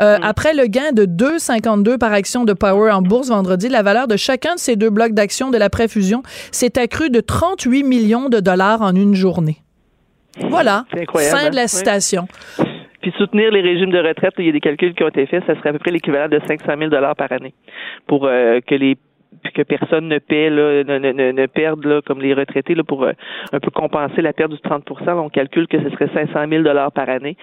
Euh, mm. Après le gain de 2,52 par action de Power en bourse vendredi, la valeur de chacun de ces deux blocs d'actions de la préfusion s'est accrue de 38 millions de dollars en une journée. Voilà. Fin de la hein? citation. Puis soutenir les régimes de retraite, il y a des calculs qui ont été faits, ça serait à peu près l'équivalent de 500 000 dollars par année pour euh, que les que personne ne paie là, ne, ne, ne perde là, comme les retraités là, pour euh, un peu compenser la perte du 30% On calcule que ce serait 500 000 dollars par année.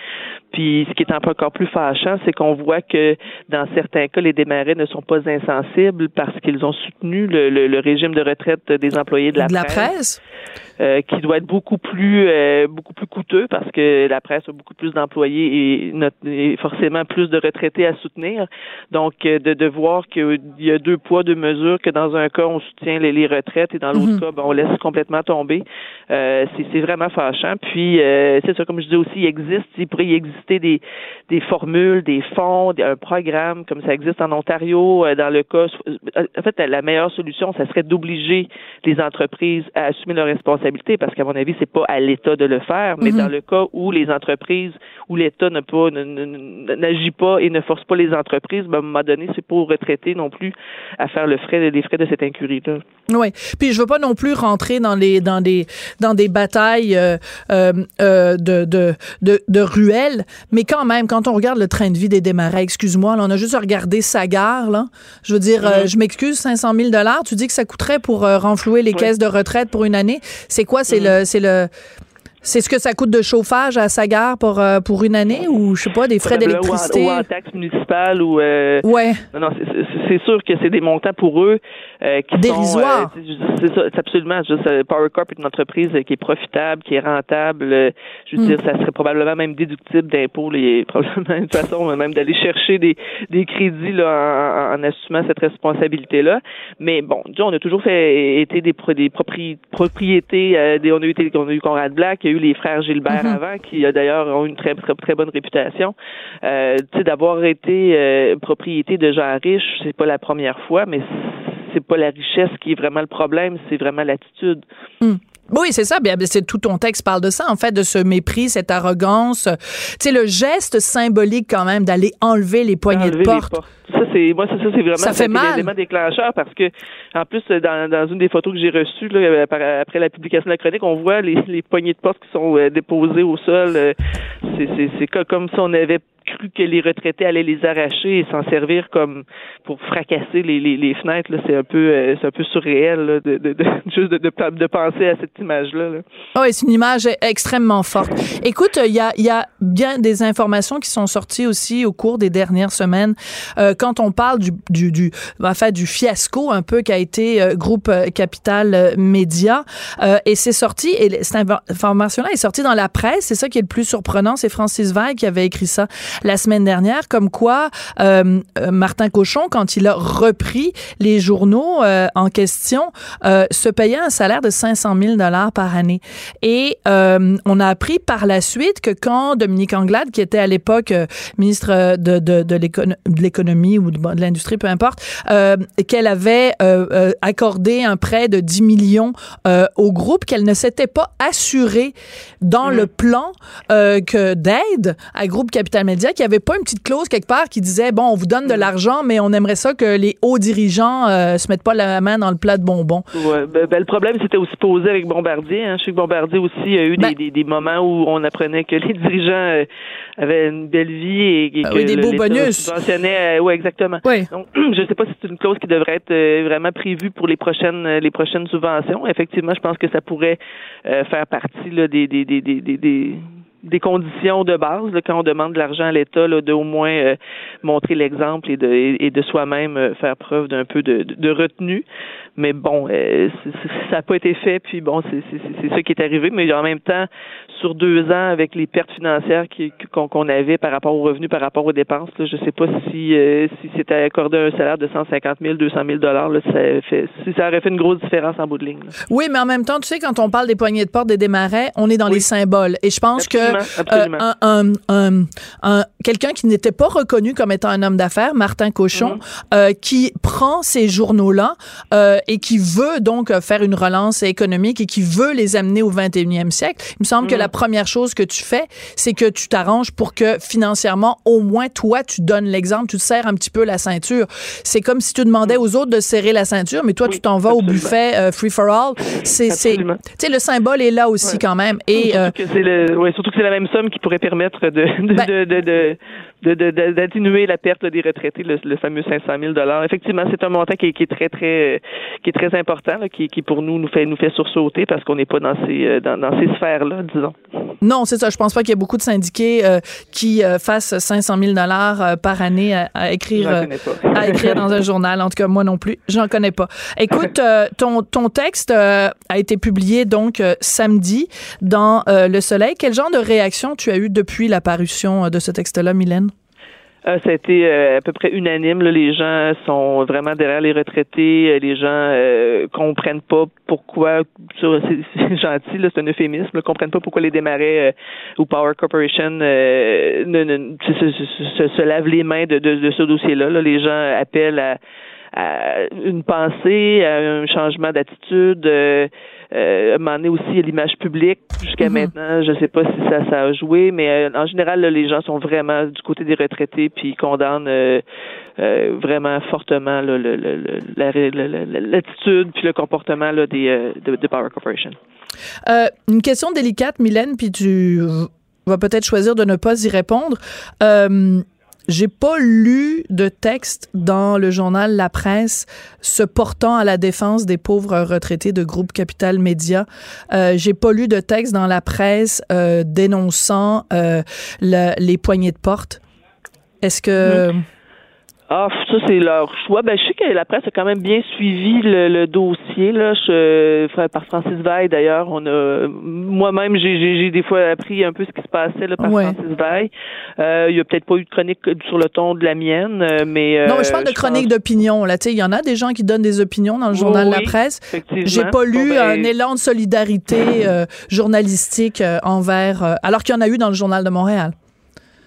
Puis ce qui est encore plus fâchant, c'est qu'on voit que dans certains cas, les démarrés ne sont pas insensibles parce qu'ils ont soutenu le, le, régime de retraite des employés de la, de la presse euh, qui doit être beaucoup plus euh, beaucoup plus coûteux parce que la presse a beaucoup plus d'employés et, forcément plus de retraités à soutenir. Donc euh, de, de voir qu'il y a deux poids deux mesures que dans un cas on soutient les, les retraites et dans l'autre mhm. cas ben, on laisse complètement tomber. c'est vraiment fâchant. Puis c'est ça comme je dis aussi il existe il pourrait y exister des des formules, des fonds, un programme comme ça existe en Ontario dans le cas en fait la meilleure solution ça serait d'obliger les entreprises à assumer leurs responsabilités parce qu'à mon avis, c'est pas à l'État de le faire, mais mhm. dans le cas où les entreprises, où l'État ne pas n'agit pas et ne force pas les entreprises, ben, à un moment donné, c'est pas aux retraités non plus à faire le frais, les frais de cette incurie-là. Oui. Puis je veux pas non plus rentrer dans les dans des dans des batailles euh, euh, euh, de, de, de, de ruelles, mais quand même, quand on regarde le train de vie des démarrais, excuse-moi, on a juste regardé sa gare, là. Je veux dire, je m'excuse, 500 000 dollars. Tu dis que ça coûterait pour renflouer les caisses de retraite pour une année. C'est quoi? C'est mm. le, c'est le, C'est ce que ça coûte de chauffage à Sagar pour, euh, pour une année ou, je sais pas, des frais d'électricité? Ou, en, taxe municipale ou... Euh, ouais. Non, non, c'est sûr que c'est des montants pour eux euh, qui Dérisoires. c'est ça, absolument. Juste, Power Corp est une entreprise qui est profitable, qui est rentable. je veux hmm. dire, ça serait probablement même déductible d'impôts, probablement une façon même d'aller chercher des, des crédits là, en, assumant cette responsabilité-là. Mais bon, on a toujours fait été des, des propriétés, des, on a eu, on a eu Conrad Black, il y a eu les frères Gilbert mm-hmm. avant, qui d'ailleurs ont une très, très, très bonne réputation. Euh, tu sais, d'avoir été euh, propriété de gens riches, c'est pas la première fois, mais c'est pas la richesse qui est vraiment le problème, c'est vraiment l'attitude. Mm. Oui, c'est ça. Bien, c'est tout ton texte parle de ça, en fait, de ce mépris, cette arrogance. Tu sais, le geste symbolique quand même d'aller enlever les poignées de porte. Ça, c'est moi, ça, c'est vraiment ça fait mal. l'élément déclencheur parce que, en plus, dans, dans une des photos que j'ai reçues là, après la publication de la chronique, on voit les, les poignées de porte qui sont euh, déposées au sol. Euh, c'est, c'est, c'est comme si on avait cru que les retraités allaient les arracher et s'en servir comme pour fracasser les, les, les fenêtres. Là, c'est un peu euh, c'est un peu surréel de, de, de, juste de, de, penser à cette image-là. Là. Oui, c'est une image extrêmement forte. Écoute, il y a, y a bien des informations qui sont sorties aussi au cours des dernières semaines. Euh, quand on parle du, du, du, enfin, du fiasco un peu qu'a été euh, Groupe Capital Média, et c'est sorti, et cette information-là est sortie dans la presse, c'est ça qui est le plus surprenant, c'est Francis Veil qui avait écrit ça la semaine dernière, comme quoi euh, euh, Martin Cochon, quand il a repris les journaux euh, en question, se payait un salaire de 500 000 dollars par année. Et on a appris par la suite que quand Dominique Anglade, qui était à l'époque ministre de, de, de l'économie ou de, l'industrie, peu importe, qu'elle avait accordé un prêt de 10 millions au groupe, qu'elle ne s'était pas assurée dans mmh. le plan que d'aide à Groupe Capital Média qu'il n'y avait pas une petite clause quelque part qui disait bon, on vous donne de mm. l'argent, mais on aimerait ça que les hauts dirigeants euh, se mettent pas la main dans le plat de bonbons. Ouais, ben, ben, le problème c'était aussi posé avec Bombardier. Hein. Je sais que Bombardier aussi a eu des, ben des, moments où on apprenait que les dirigeants euh, avaient une belle vie et, ah que des beaux bonus. Euh, oui, exactement. Donc, je sais pas si c'est une clause qui devrait être euh, vraiment prévue pour les prochaines les prochaines subventions. Effectivement, je pense que ça pourrait faire partie là, des, des, des, des, des conditions de base là, quand on demande de l'argent à l'État, de au moins euh, montrer l'exemple et de, et de soi-même euh, faire preuve d'un peu de, de, retenue. Mais bon, euh, ça n'a pas été fait, puis bon, c'est ça qui est arrivé. Mais en même temps, sur deux ans, avec les pertes financières qu'on avait par rapport aux revenus, par rapport aux dépenses, là, je sais pas si si c'était accordé un salaire de 150 000, 200 000 dollars, ça fait, si ça aurait fait une grosse différence en bout de ligne. Oui, mais en même temps, tu sais, quand on parle des poignées de porte des démarrais, on est dans les symboles. Et je pense que euh, un, quelqu'un qui n'était pas reconnu comme étant un homme d'affaires, Martin Cochon, mhm. euh, qui prend ces journaux-là euh, et qui veut donc faire une relance économique et qui veut les amener au 21e siècle. Il me semble que mhm. la première chose que tu fais, c'est que tu t'arranges pour que financièrement, au moins toi, tu donnes l'exemple, tu te serres un petit peu la ceinture. C'est comme si tu demandais aux autres de serrer la ceinture, mais toi, tu t'en vas au buffet free for all. C'est, tu sais, le symbole est là aussi quand même. Et surtout que c'est la même somme qui pourrait permettre de, de, ben de, de, d'atténuer la perte des retraités, le, fameux 500 000 dollars. Effectivement, c'est un montant qui, est très très qui est très important, qui, qui pour nous nous fait nous fait sursauter parce qu'on n'est pas dans ces euh, dans, ces sphères là, disons. Non, c'est ça. Je pense pas qu'il y ait beaucoup de syndiqués euh, qui euh, fassent 500 000 dollars par année à, écrire à écrire dans un journal. En tout cas, moi non plus, j'en connais pas. Écoute, ton ton texte a été publié donc samedi dans Le Soleil. Quel genre de réaction tu as eu depuis la parution de ce texte-là, Mylène? Euh, ça a été euh, à peu près unanime. Les gens sont vraiment derrière les retraités. Euh, les gens euh, comprennent pas pourquoi. C'est gentil, c'est un euphémisme. Ils comprennent pas pourquoi les démarrais ou Power Corporation ne, ne se, se, lavent les mains de, de, ce dossier-là. Là. Les gens appellent à, à, une pensée, à un changement d'attitude. Euh, donné aussi l'image publique. Jusqu'à mhm. maintenant, je ne sais pas si ça, ça a joué, mais euh, en général, les gens sont vraiment du côté des retraités, puis ils condamnent euh, euh, vraiment fortement l'attitude puis le comportement là, des, de, de, Power Corporation. une question délicate, Mylène, puis tu vas peut-être choisir de ne pas y répondre j'ai pas lu de texte dans le journal La Presse se portant à la défense des pauvres retraités de groupe Capital Média. Euh, j'ai pas lu de texte dans la presse euh, dénonçant euh, les poignées de porte. Est-ce que ah, ça, c'est leur choix. Ben, je sais que la presse a quand même bien suivi le, dossier, là. Je, par Francis Veil, d'ailleurs. On a, moi-même, j'ai, des fois appris un peu ce qui se passait, là, par Francis Veil. Euh, il y a peut-être pas eu de chronique sur le ton de la mienne, euh, mais. non, mais je parle de chronique d'opinion, là. Tu sais, il y en a des gens qui donnent des opinions dans le journal de La Presse. J'ai pas lu ben, un élan de solidarité euh, journalistique envers, alors qu'il y en a eu dans le journal de Montréal.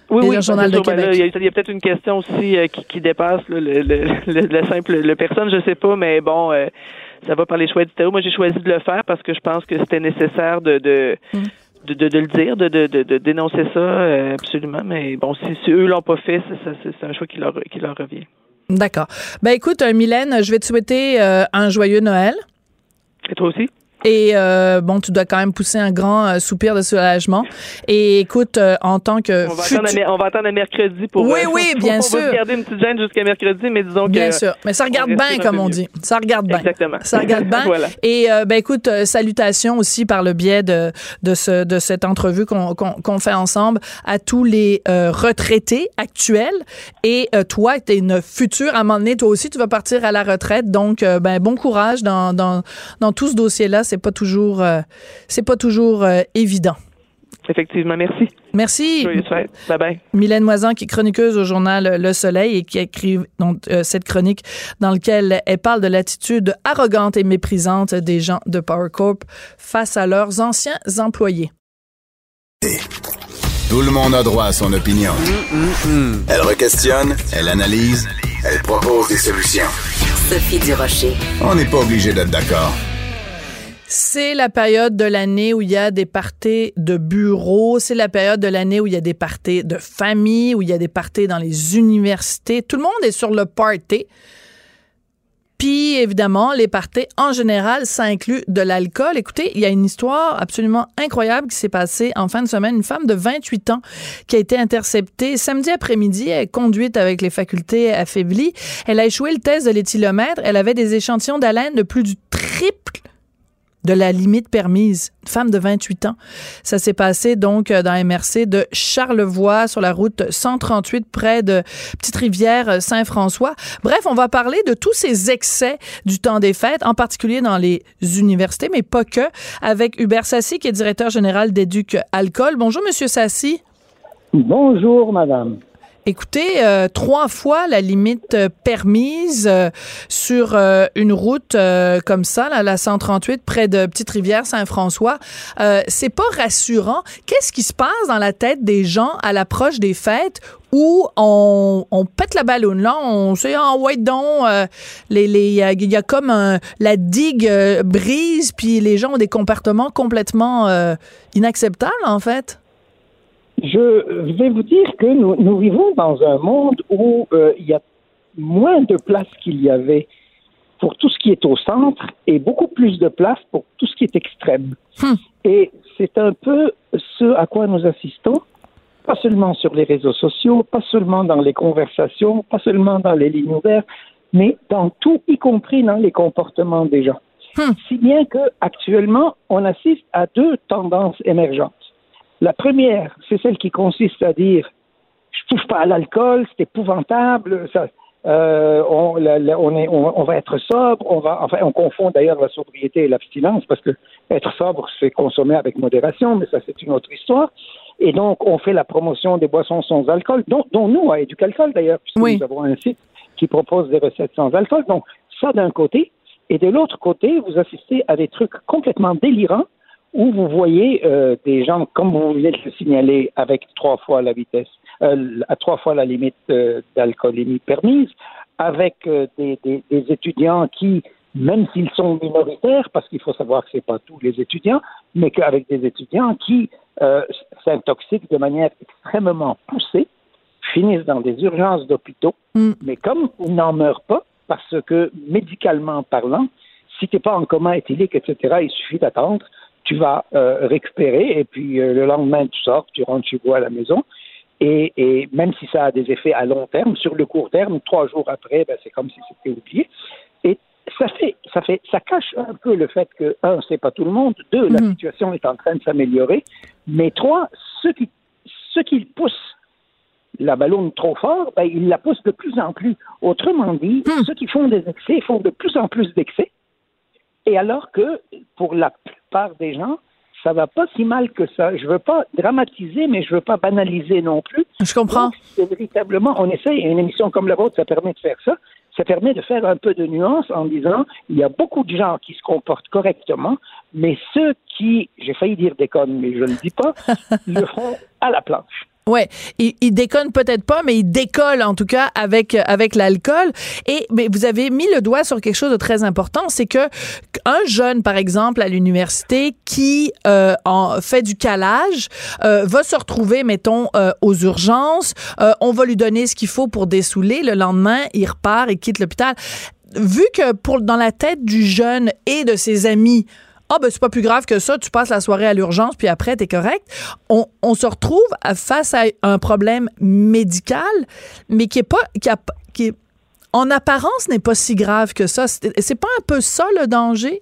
Oui, oui, journal de ben il y a, peut-être une question aussi euh, qui, qui, dépasse le, le, le, simple le personne, je sais pas, mais bon, euh, ça va par les choix éditoriaux. Moi, j'ai choisi de le faire parce que je pense que c'était nécessaire de, de mm. De, de, de, le dire, de, de, de, dénoncer ça, euh, absolument. Mais bon, si, si eux l'ont pas fait, c'est un choix qui leur, qui leur revient. D'accord. Ben écoute, Mylène, je vais te souhaiter un joyeux Noël. Et toi aussi? Et euh, bon, tu dois quand même pousser un grand euh, soupir de soulagement. Et écoute, euh, en tant que on va, attendre, on va attendre mercredi pour. Oui, oui, bien sûr. On va garder une petite gêne jusqu'à mercredi, mais disons que. Bien sûr, mais ça regarde bien, comme on dit. Ça regarde bien. Exactement. Ça regarde bien. voilà. Et ben écoute, salutations aussi par le biais de de ce de cette entrevue qu'on qu'on fait ensemble à tous les retraités actuels. Et toi, tu es une future. À un moment donné, toi aussi, tu vas partir à la retraite. Donc, ben bon courage dans dans dans tout ce dossier-là c'est pas toujours, euh, c'est pas toujours euh, évident. Effectivement, merci. Merci. Bye bye. Mylène Moisan, qui est chroniqueuse au journal Le Soleil et qui écrit donc, euh, cette chronique dans laquelle elle parle de l'attitude arrogante et méprisante des gens de Power Corp face à leurs anciens employés. Tout le monde a droit à son opinion. Elle requestionne, elle analyse, elle propose des solutions. Sophie Durocher. On n'est pas obligé d'être d'accord. C'est la période de l'année où il y a des parties de bureaux, c'est la période de l'année où il y a des parties de famille, où il y a des parties dans les universités. Tout le monde est sur le party. Puis, évidemment, les parties, en général, ça inclut de l'alcool. Écoutez, il y a une histoire absolument incroyable qui s'est passée en fin de semaine. Une femme de 28 ans qui a été interceptée samedi après-midi. Elle est conduite avec les facultés affaiblies. Elle a échoué le test de l'éthylomètre. Elle avait des échantillons d'haleine de plus du triple de la limite permise. Femme de 28 ans. Ça s'est passé donc euh, dans MRC de Charlevoix sur la route 138 près de Petite-Rivière euh, Saint-François. Bref, on va parler de tous ces excès du temps des fêtes, en particulier dans les universités, mais pas que, avec Hubert Sassi, qui est directeur général d'Éduc Alcool. Bonjour, Monsieur Sassi. Bonjour, madame. Écoutez, euh, trois fois la limite euh, permise euh, sur une route comme ça, là, la 138 près de Petite-Rivière Saint-François, c'est pas rassurant. Qu'est-ce qui se passe dans la tête des gens à l'approche des fêtes où on, on pète la ballonne là, on sait en oh, white don, les il y, a comme la digue brise puis les gens ont des comportements complètement inacceptables en fait. Je vais vous dire que nous, nous vivons dans un monde où euh, il y a moins de place qu'il y avait pour tout ce qui est au centre et beaucoup plus de place pour tout ce qui est extrême. Hmm. Et c'est un peu ce à quoi nous assistons, pas seulement sur les réseaux sociaux, pas seulement dans les conversations, pas seulement dans les lignes ouvertes, mais dans tout, y compris dans les comportements des gens. Hmm. Si bien que actuellement, on assiste à deux tendances émergentes. La première, c'est celle qui consiste à dire je touche pas à l'alcool, c'est épouvantable, ça, euh, on, on, est, on, va être sobre, on va, enfin, on confond d'ailleurs la sobriété et l'abstinence parce que être sobre, c'est consommer avec modération, mais ça, c'est une autre histoire. Et donc, on fait la promotion des boissons sans alcool, dont, dont nous, à Éducalcool d'ailleurs, puisque nous avons un site qui propose des recettes sans alcool. Donc, ça d'un côté. Et de l'autre côté, vous assistez à des trucs complètement délirants où vous voyez euh, des gens, comme vous venez de le signaler, avec trois fois la vitesse, euh, à trois fois la limite euh, d'alcoolémie permise, avec euh, des, des, des, étudiants qui, même s'ils sont minoritaires, parce qu'il faut savoir que ce n'est pas tous les étudiants, mais qu'avec des étudiants qui s'intoxiquent de manière extrêmement poussée, finissent dans des urgences d'hôpitaux, mm. mais comme ils n'en meurent pas, parce que médicalement parlant, si tu n'es pas en coma éthylique, etc., il suffit d'attendre tu vas euh, récupérer et puis euh, le lendemain tu sors, tu rentres chez toi à la maison Et, même si ça a des effets à long terme, sur le court terme, trois jours après, ben, c'est comme si c'était oublié. Et ça fait, ça fait, ça cache un peu le fait que un, c'est pas tout le monde, deux, la mhm. situation est en train de s'améliorer, mais trois, ceux qui, ceux qui poussent la ballonne trop fort, ben, ils la poussent de plus en plus. Autrement dit, hmm. ceux qui font des excès font de plus en plus d'excès. Et alors que, pour la plupart des gens, ça va pas si mal que ça. Je veux pas dramatiser, mais je veux pas banaliser non plus. Je comprends. véritablement, on essaye, une émission comme la vôtre, ça permet de faire ça. Ça permet de faire un peu de nuance en disant, il y a beaucoup de gens qui se comportent correctement, mais ceux qui, j'ai failli dire déconnent, mais je ne le dis pas, le font à la planche. Ouais, il, il déconne peut-être pas, mais il décolle en tout cas avec avec l'alcool. Et mais vous avez mis le doigt sur quelque chose de très important, c'est que un jeune, par exemple, à l'université qui euh, en fait du calage euh, va se retrouver, mettons, euh, aux urgences. Euh, on va lui donner ce qu'il faut pour dessouler. Le lendemain, il repart et quitte l'hôpital. Vu que pour dans la tête du jeune et de ses amis, ah ben c'est pas plus grave que ça, tu passes la soirée à l'urgence puis après t'es correct. On, se retrouve face à un problème médical, mais qui est pas qui, a, qui en apparence n'est pas si grave que ça. C'est pas un peu ça le danger?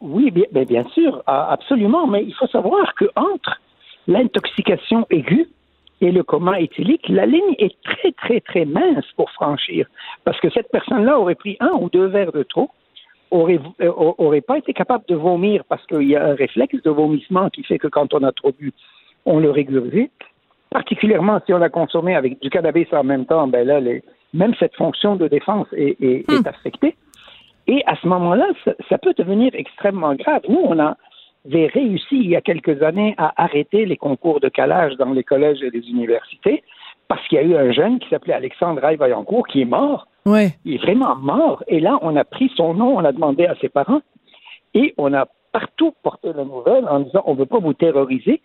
Oui, bien, bien sûr, absolument, mais il faut savoir que entre l'intoxication aiguë et le coma éthylique, la ligne est très, très, très mince pour franchir. Parce que cette personne-là aurait pris un ou deux verres de trop, aurait, euh, aurait pas été capable de vomir parce qu'il y a un réflexe de vomissement qui fait que quand on a trop bu, on le régurgite. Particulièrement si on a consommé avec du cannabis en même temps, ben là, les, même cette fonction de défense est, est, est hmm. affectée. Et à ce moment-là, ça, ça, peut devenir extrêmement grave. Nous, on avait réussi il y a quelques années à arrêter les concours de calage dans les collèges et les universités parce qu'il y a eu un jeune qui s'appelait Alexandre Vaillancourt qui est mort il est vraiment mort. Et là, on a pris son nom, on a demandé à ses parents, et on a partout porté la nouvelle en disant on ne veut pas vous terroriser.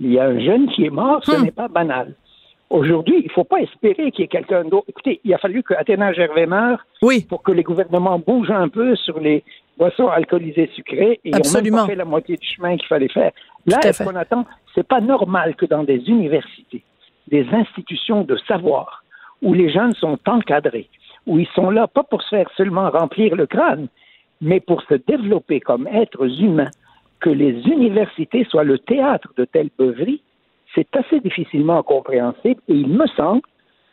Il y a un jeune qui est mort, ce hmm. n'est pas banal. Aujourd'hui, il ne faut pas espérer qu'il y ait quelqu'un d'autre. Écoutez, il a fallu que Athéna Gervais meure pour que les gouvernements bougent un peu sur les boissons alcoolisées sucrées et Absolument. ont même fait la moitié du chemin qu'il fallait faire. Là, ce qu'on attend, c'est pas normal que dans des universités, des institutions de savoir, où les jeunes sont encadrés, où ils sont là pas pour se faire seulement remplir le crâne, mais pour se développer comme êtres humains, que les universités soient le théâtre de telles beuveries, c'est assez difficilement compréhensible et il me semble,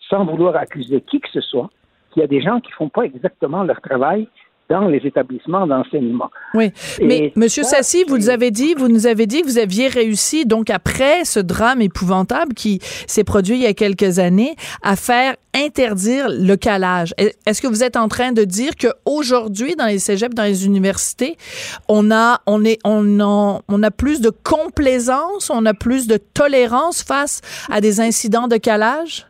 sans vouloir accuser qui que ce soit, qu'il y a des gens qui font pas exactement leur travail dans les établissements d'enseignement. Oui, mais Monsieur Sassi, vous nous avez dit, vous nous avez dit que vous aviez réussi donc après ce drame épouvantable qui s'est produit il y a quelques années à faire interdire le calage. Est-ce que vous êtes en train de dire que aujourd'hui dans les cégeps, dans les universités, on a on est on a, on a plus de complaisance, on a plus de tolérance face à des incidents de calage?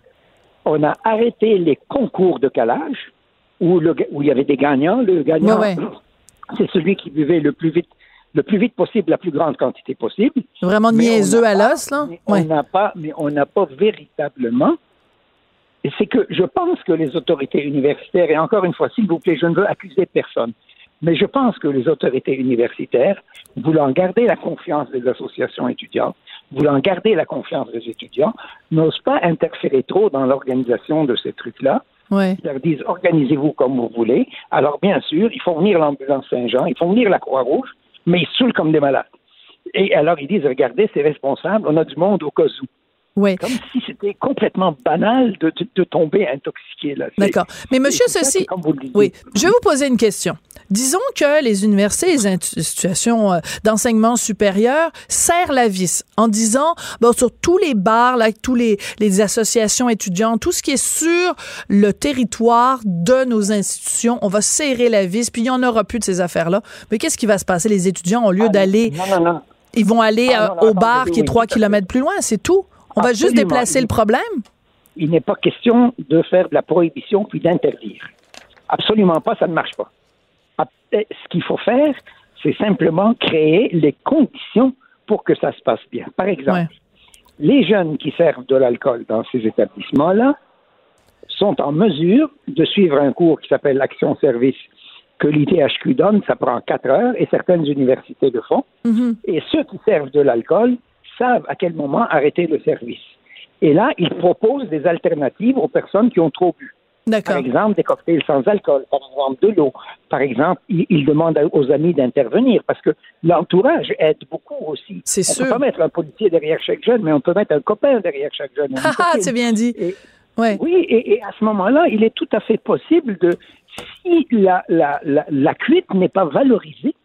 On a arrêté les concours de calage où, il y avait des gagnants. Le gagnant, c'est celui qui buvait le plus vite le plus vite possible, la plus grande quantité possible. Vraiment niaiseux à l'os, là? On n'a pas, mais on n'a pas véritablement. Et c'est que je pense que les autorités universitaires, et encore une fois, s'il vous plaît, je ne veux accuser personne, mais je pense que les autorités universitaires, voulant garder la confiance des associations étudiantes, voulant garder la confiance des étudiants, n'osent pas interférer trop dans l'organisation de ces trucs-là Ils leur disent organisez-vous comme vous voulez. Alors, bien sûr, il faut venir l'ambulance Saint-Jean, il faut venir la Croix-Rouge, mais ils saoulent comme des malades. Et alors, ils disent regardez, c'est responsable, on a du monde au cas où. Oui. Comme si c'était complètement banal de, de, tomber intoxiqué. Là. D'accord. Mais monsieur ceci, oui, je vais vous poser une question. Disons que les universités, les institutions euh, d'enseignement supérieur serrent la vis en disant, bon, sur tous les bars, là, tous les, les associations étudiantes, tout ce qui est sur le territoire de nos institutions, on va serrer la vis, puis il n'y en aura plus de ces affaires-là. Mais qu'est-ce qui va se passer? Les étudiants, au lieu ah, d'aller... Non, non, non. Ils vont aller ah, euh, au bar qui est trois kilomètres plus loin, c'est tout? On va juste déplacer le problème? Il n'est pas question de faire de la prohibition puis d'interdire. Absolument pas, ça ne marche pas. Ce qu'il faut faire, c'est simplement créer les conditions pour que ça se passe bien. Par exemple, les jeunes qui servent de l'alcool dans ces établissements-là sont en mesure de suivre un cours qui s'appelle l'action-service que l'ITHQ donne, ça prend quatre heures et certaines universités le font. Mm-hmm. Et ceux qui servent de l'alcool savent à quel moment arrêter le service. Et là, il propose des alternatives aux personnes qui ont trop bu. Par exemple, des cocktails sans alcool, par exemple de l'eau. Par exemple, il, demande aux amis d'intervenir parce que l'entourage aide beaucoup aussi. C'est sûr. On peut pas mettre un policier derrière chaque jeune, mais on peut mettre un copain derrière chaque jeune. Ah, c'est bien dit. ouais. Oui, et, à ce moment-là, il est tout à fait possible de, si la, la, la, la cuite n'est pas valorisée,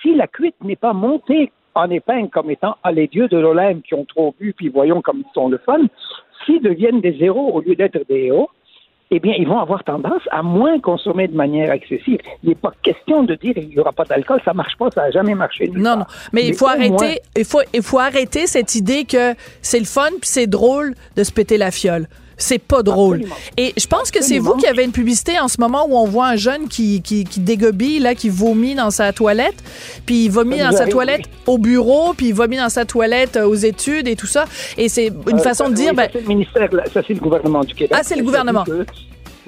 si la cuite n'est pas montée en épingle comme étant ah, les dieux de l'Olympe qui ont trop bu, puis voyons comme ils sont le fun, s'ils deviennent des héros au lieu d'être des héros, eh bien, ils vont avoir tendance à moins consommer de manière excessive. Il n'est pas question de dire qu'il n'y aura pas d'alcool, ça marche pas, ça n'a jamais marché. Non, non, mais, il faut arrêter, il faut, il faut arrêter cette idée que c'est le fun puis c'est drôle de se péter la fiole. C'est pas drôle. Et je pense que c'est vous qui avez une publicité en ce moment où on voit un jeune qui, qui, qui dégobille, là, qui vomit dans sa toilette, puis il vomit dans sa toilette au bureau, puis il vomit dans sa toilette euh, aux études et tout ça. Et c'est une euh, façon de dire... ben, c'est le ministère, ça c'est le gouvernement du Québec. Ah, c'est le gouvernement.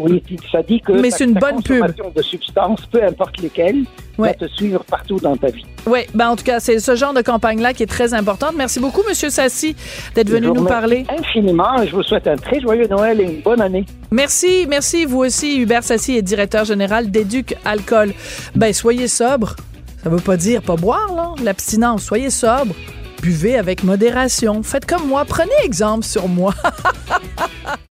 Oui, ça dit que Mais c'est une bonne pub. de substances, peu importe lesquelles, va te suivre partout dans ta vie. Oui, ben en tout cas, c'est ce genre de campagne-là qui est très importante. Merci beaucoup, Monsieur Sassi, d'être venu nous parler. Infiniment. Je vous souhaite un très joyeux Noël et une bonne année. Merci, merci. Vous aussi, Hubert Sassi est directeur général d'Éduc Alcool. Ben, soyez sobre. Ça veut pas dire pas boire, là. L'abstinence. Soyez sobre. Buvez avec modération. Faites comme moi. Prenez exemple sur moi.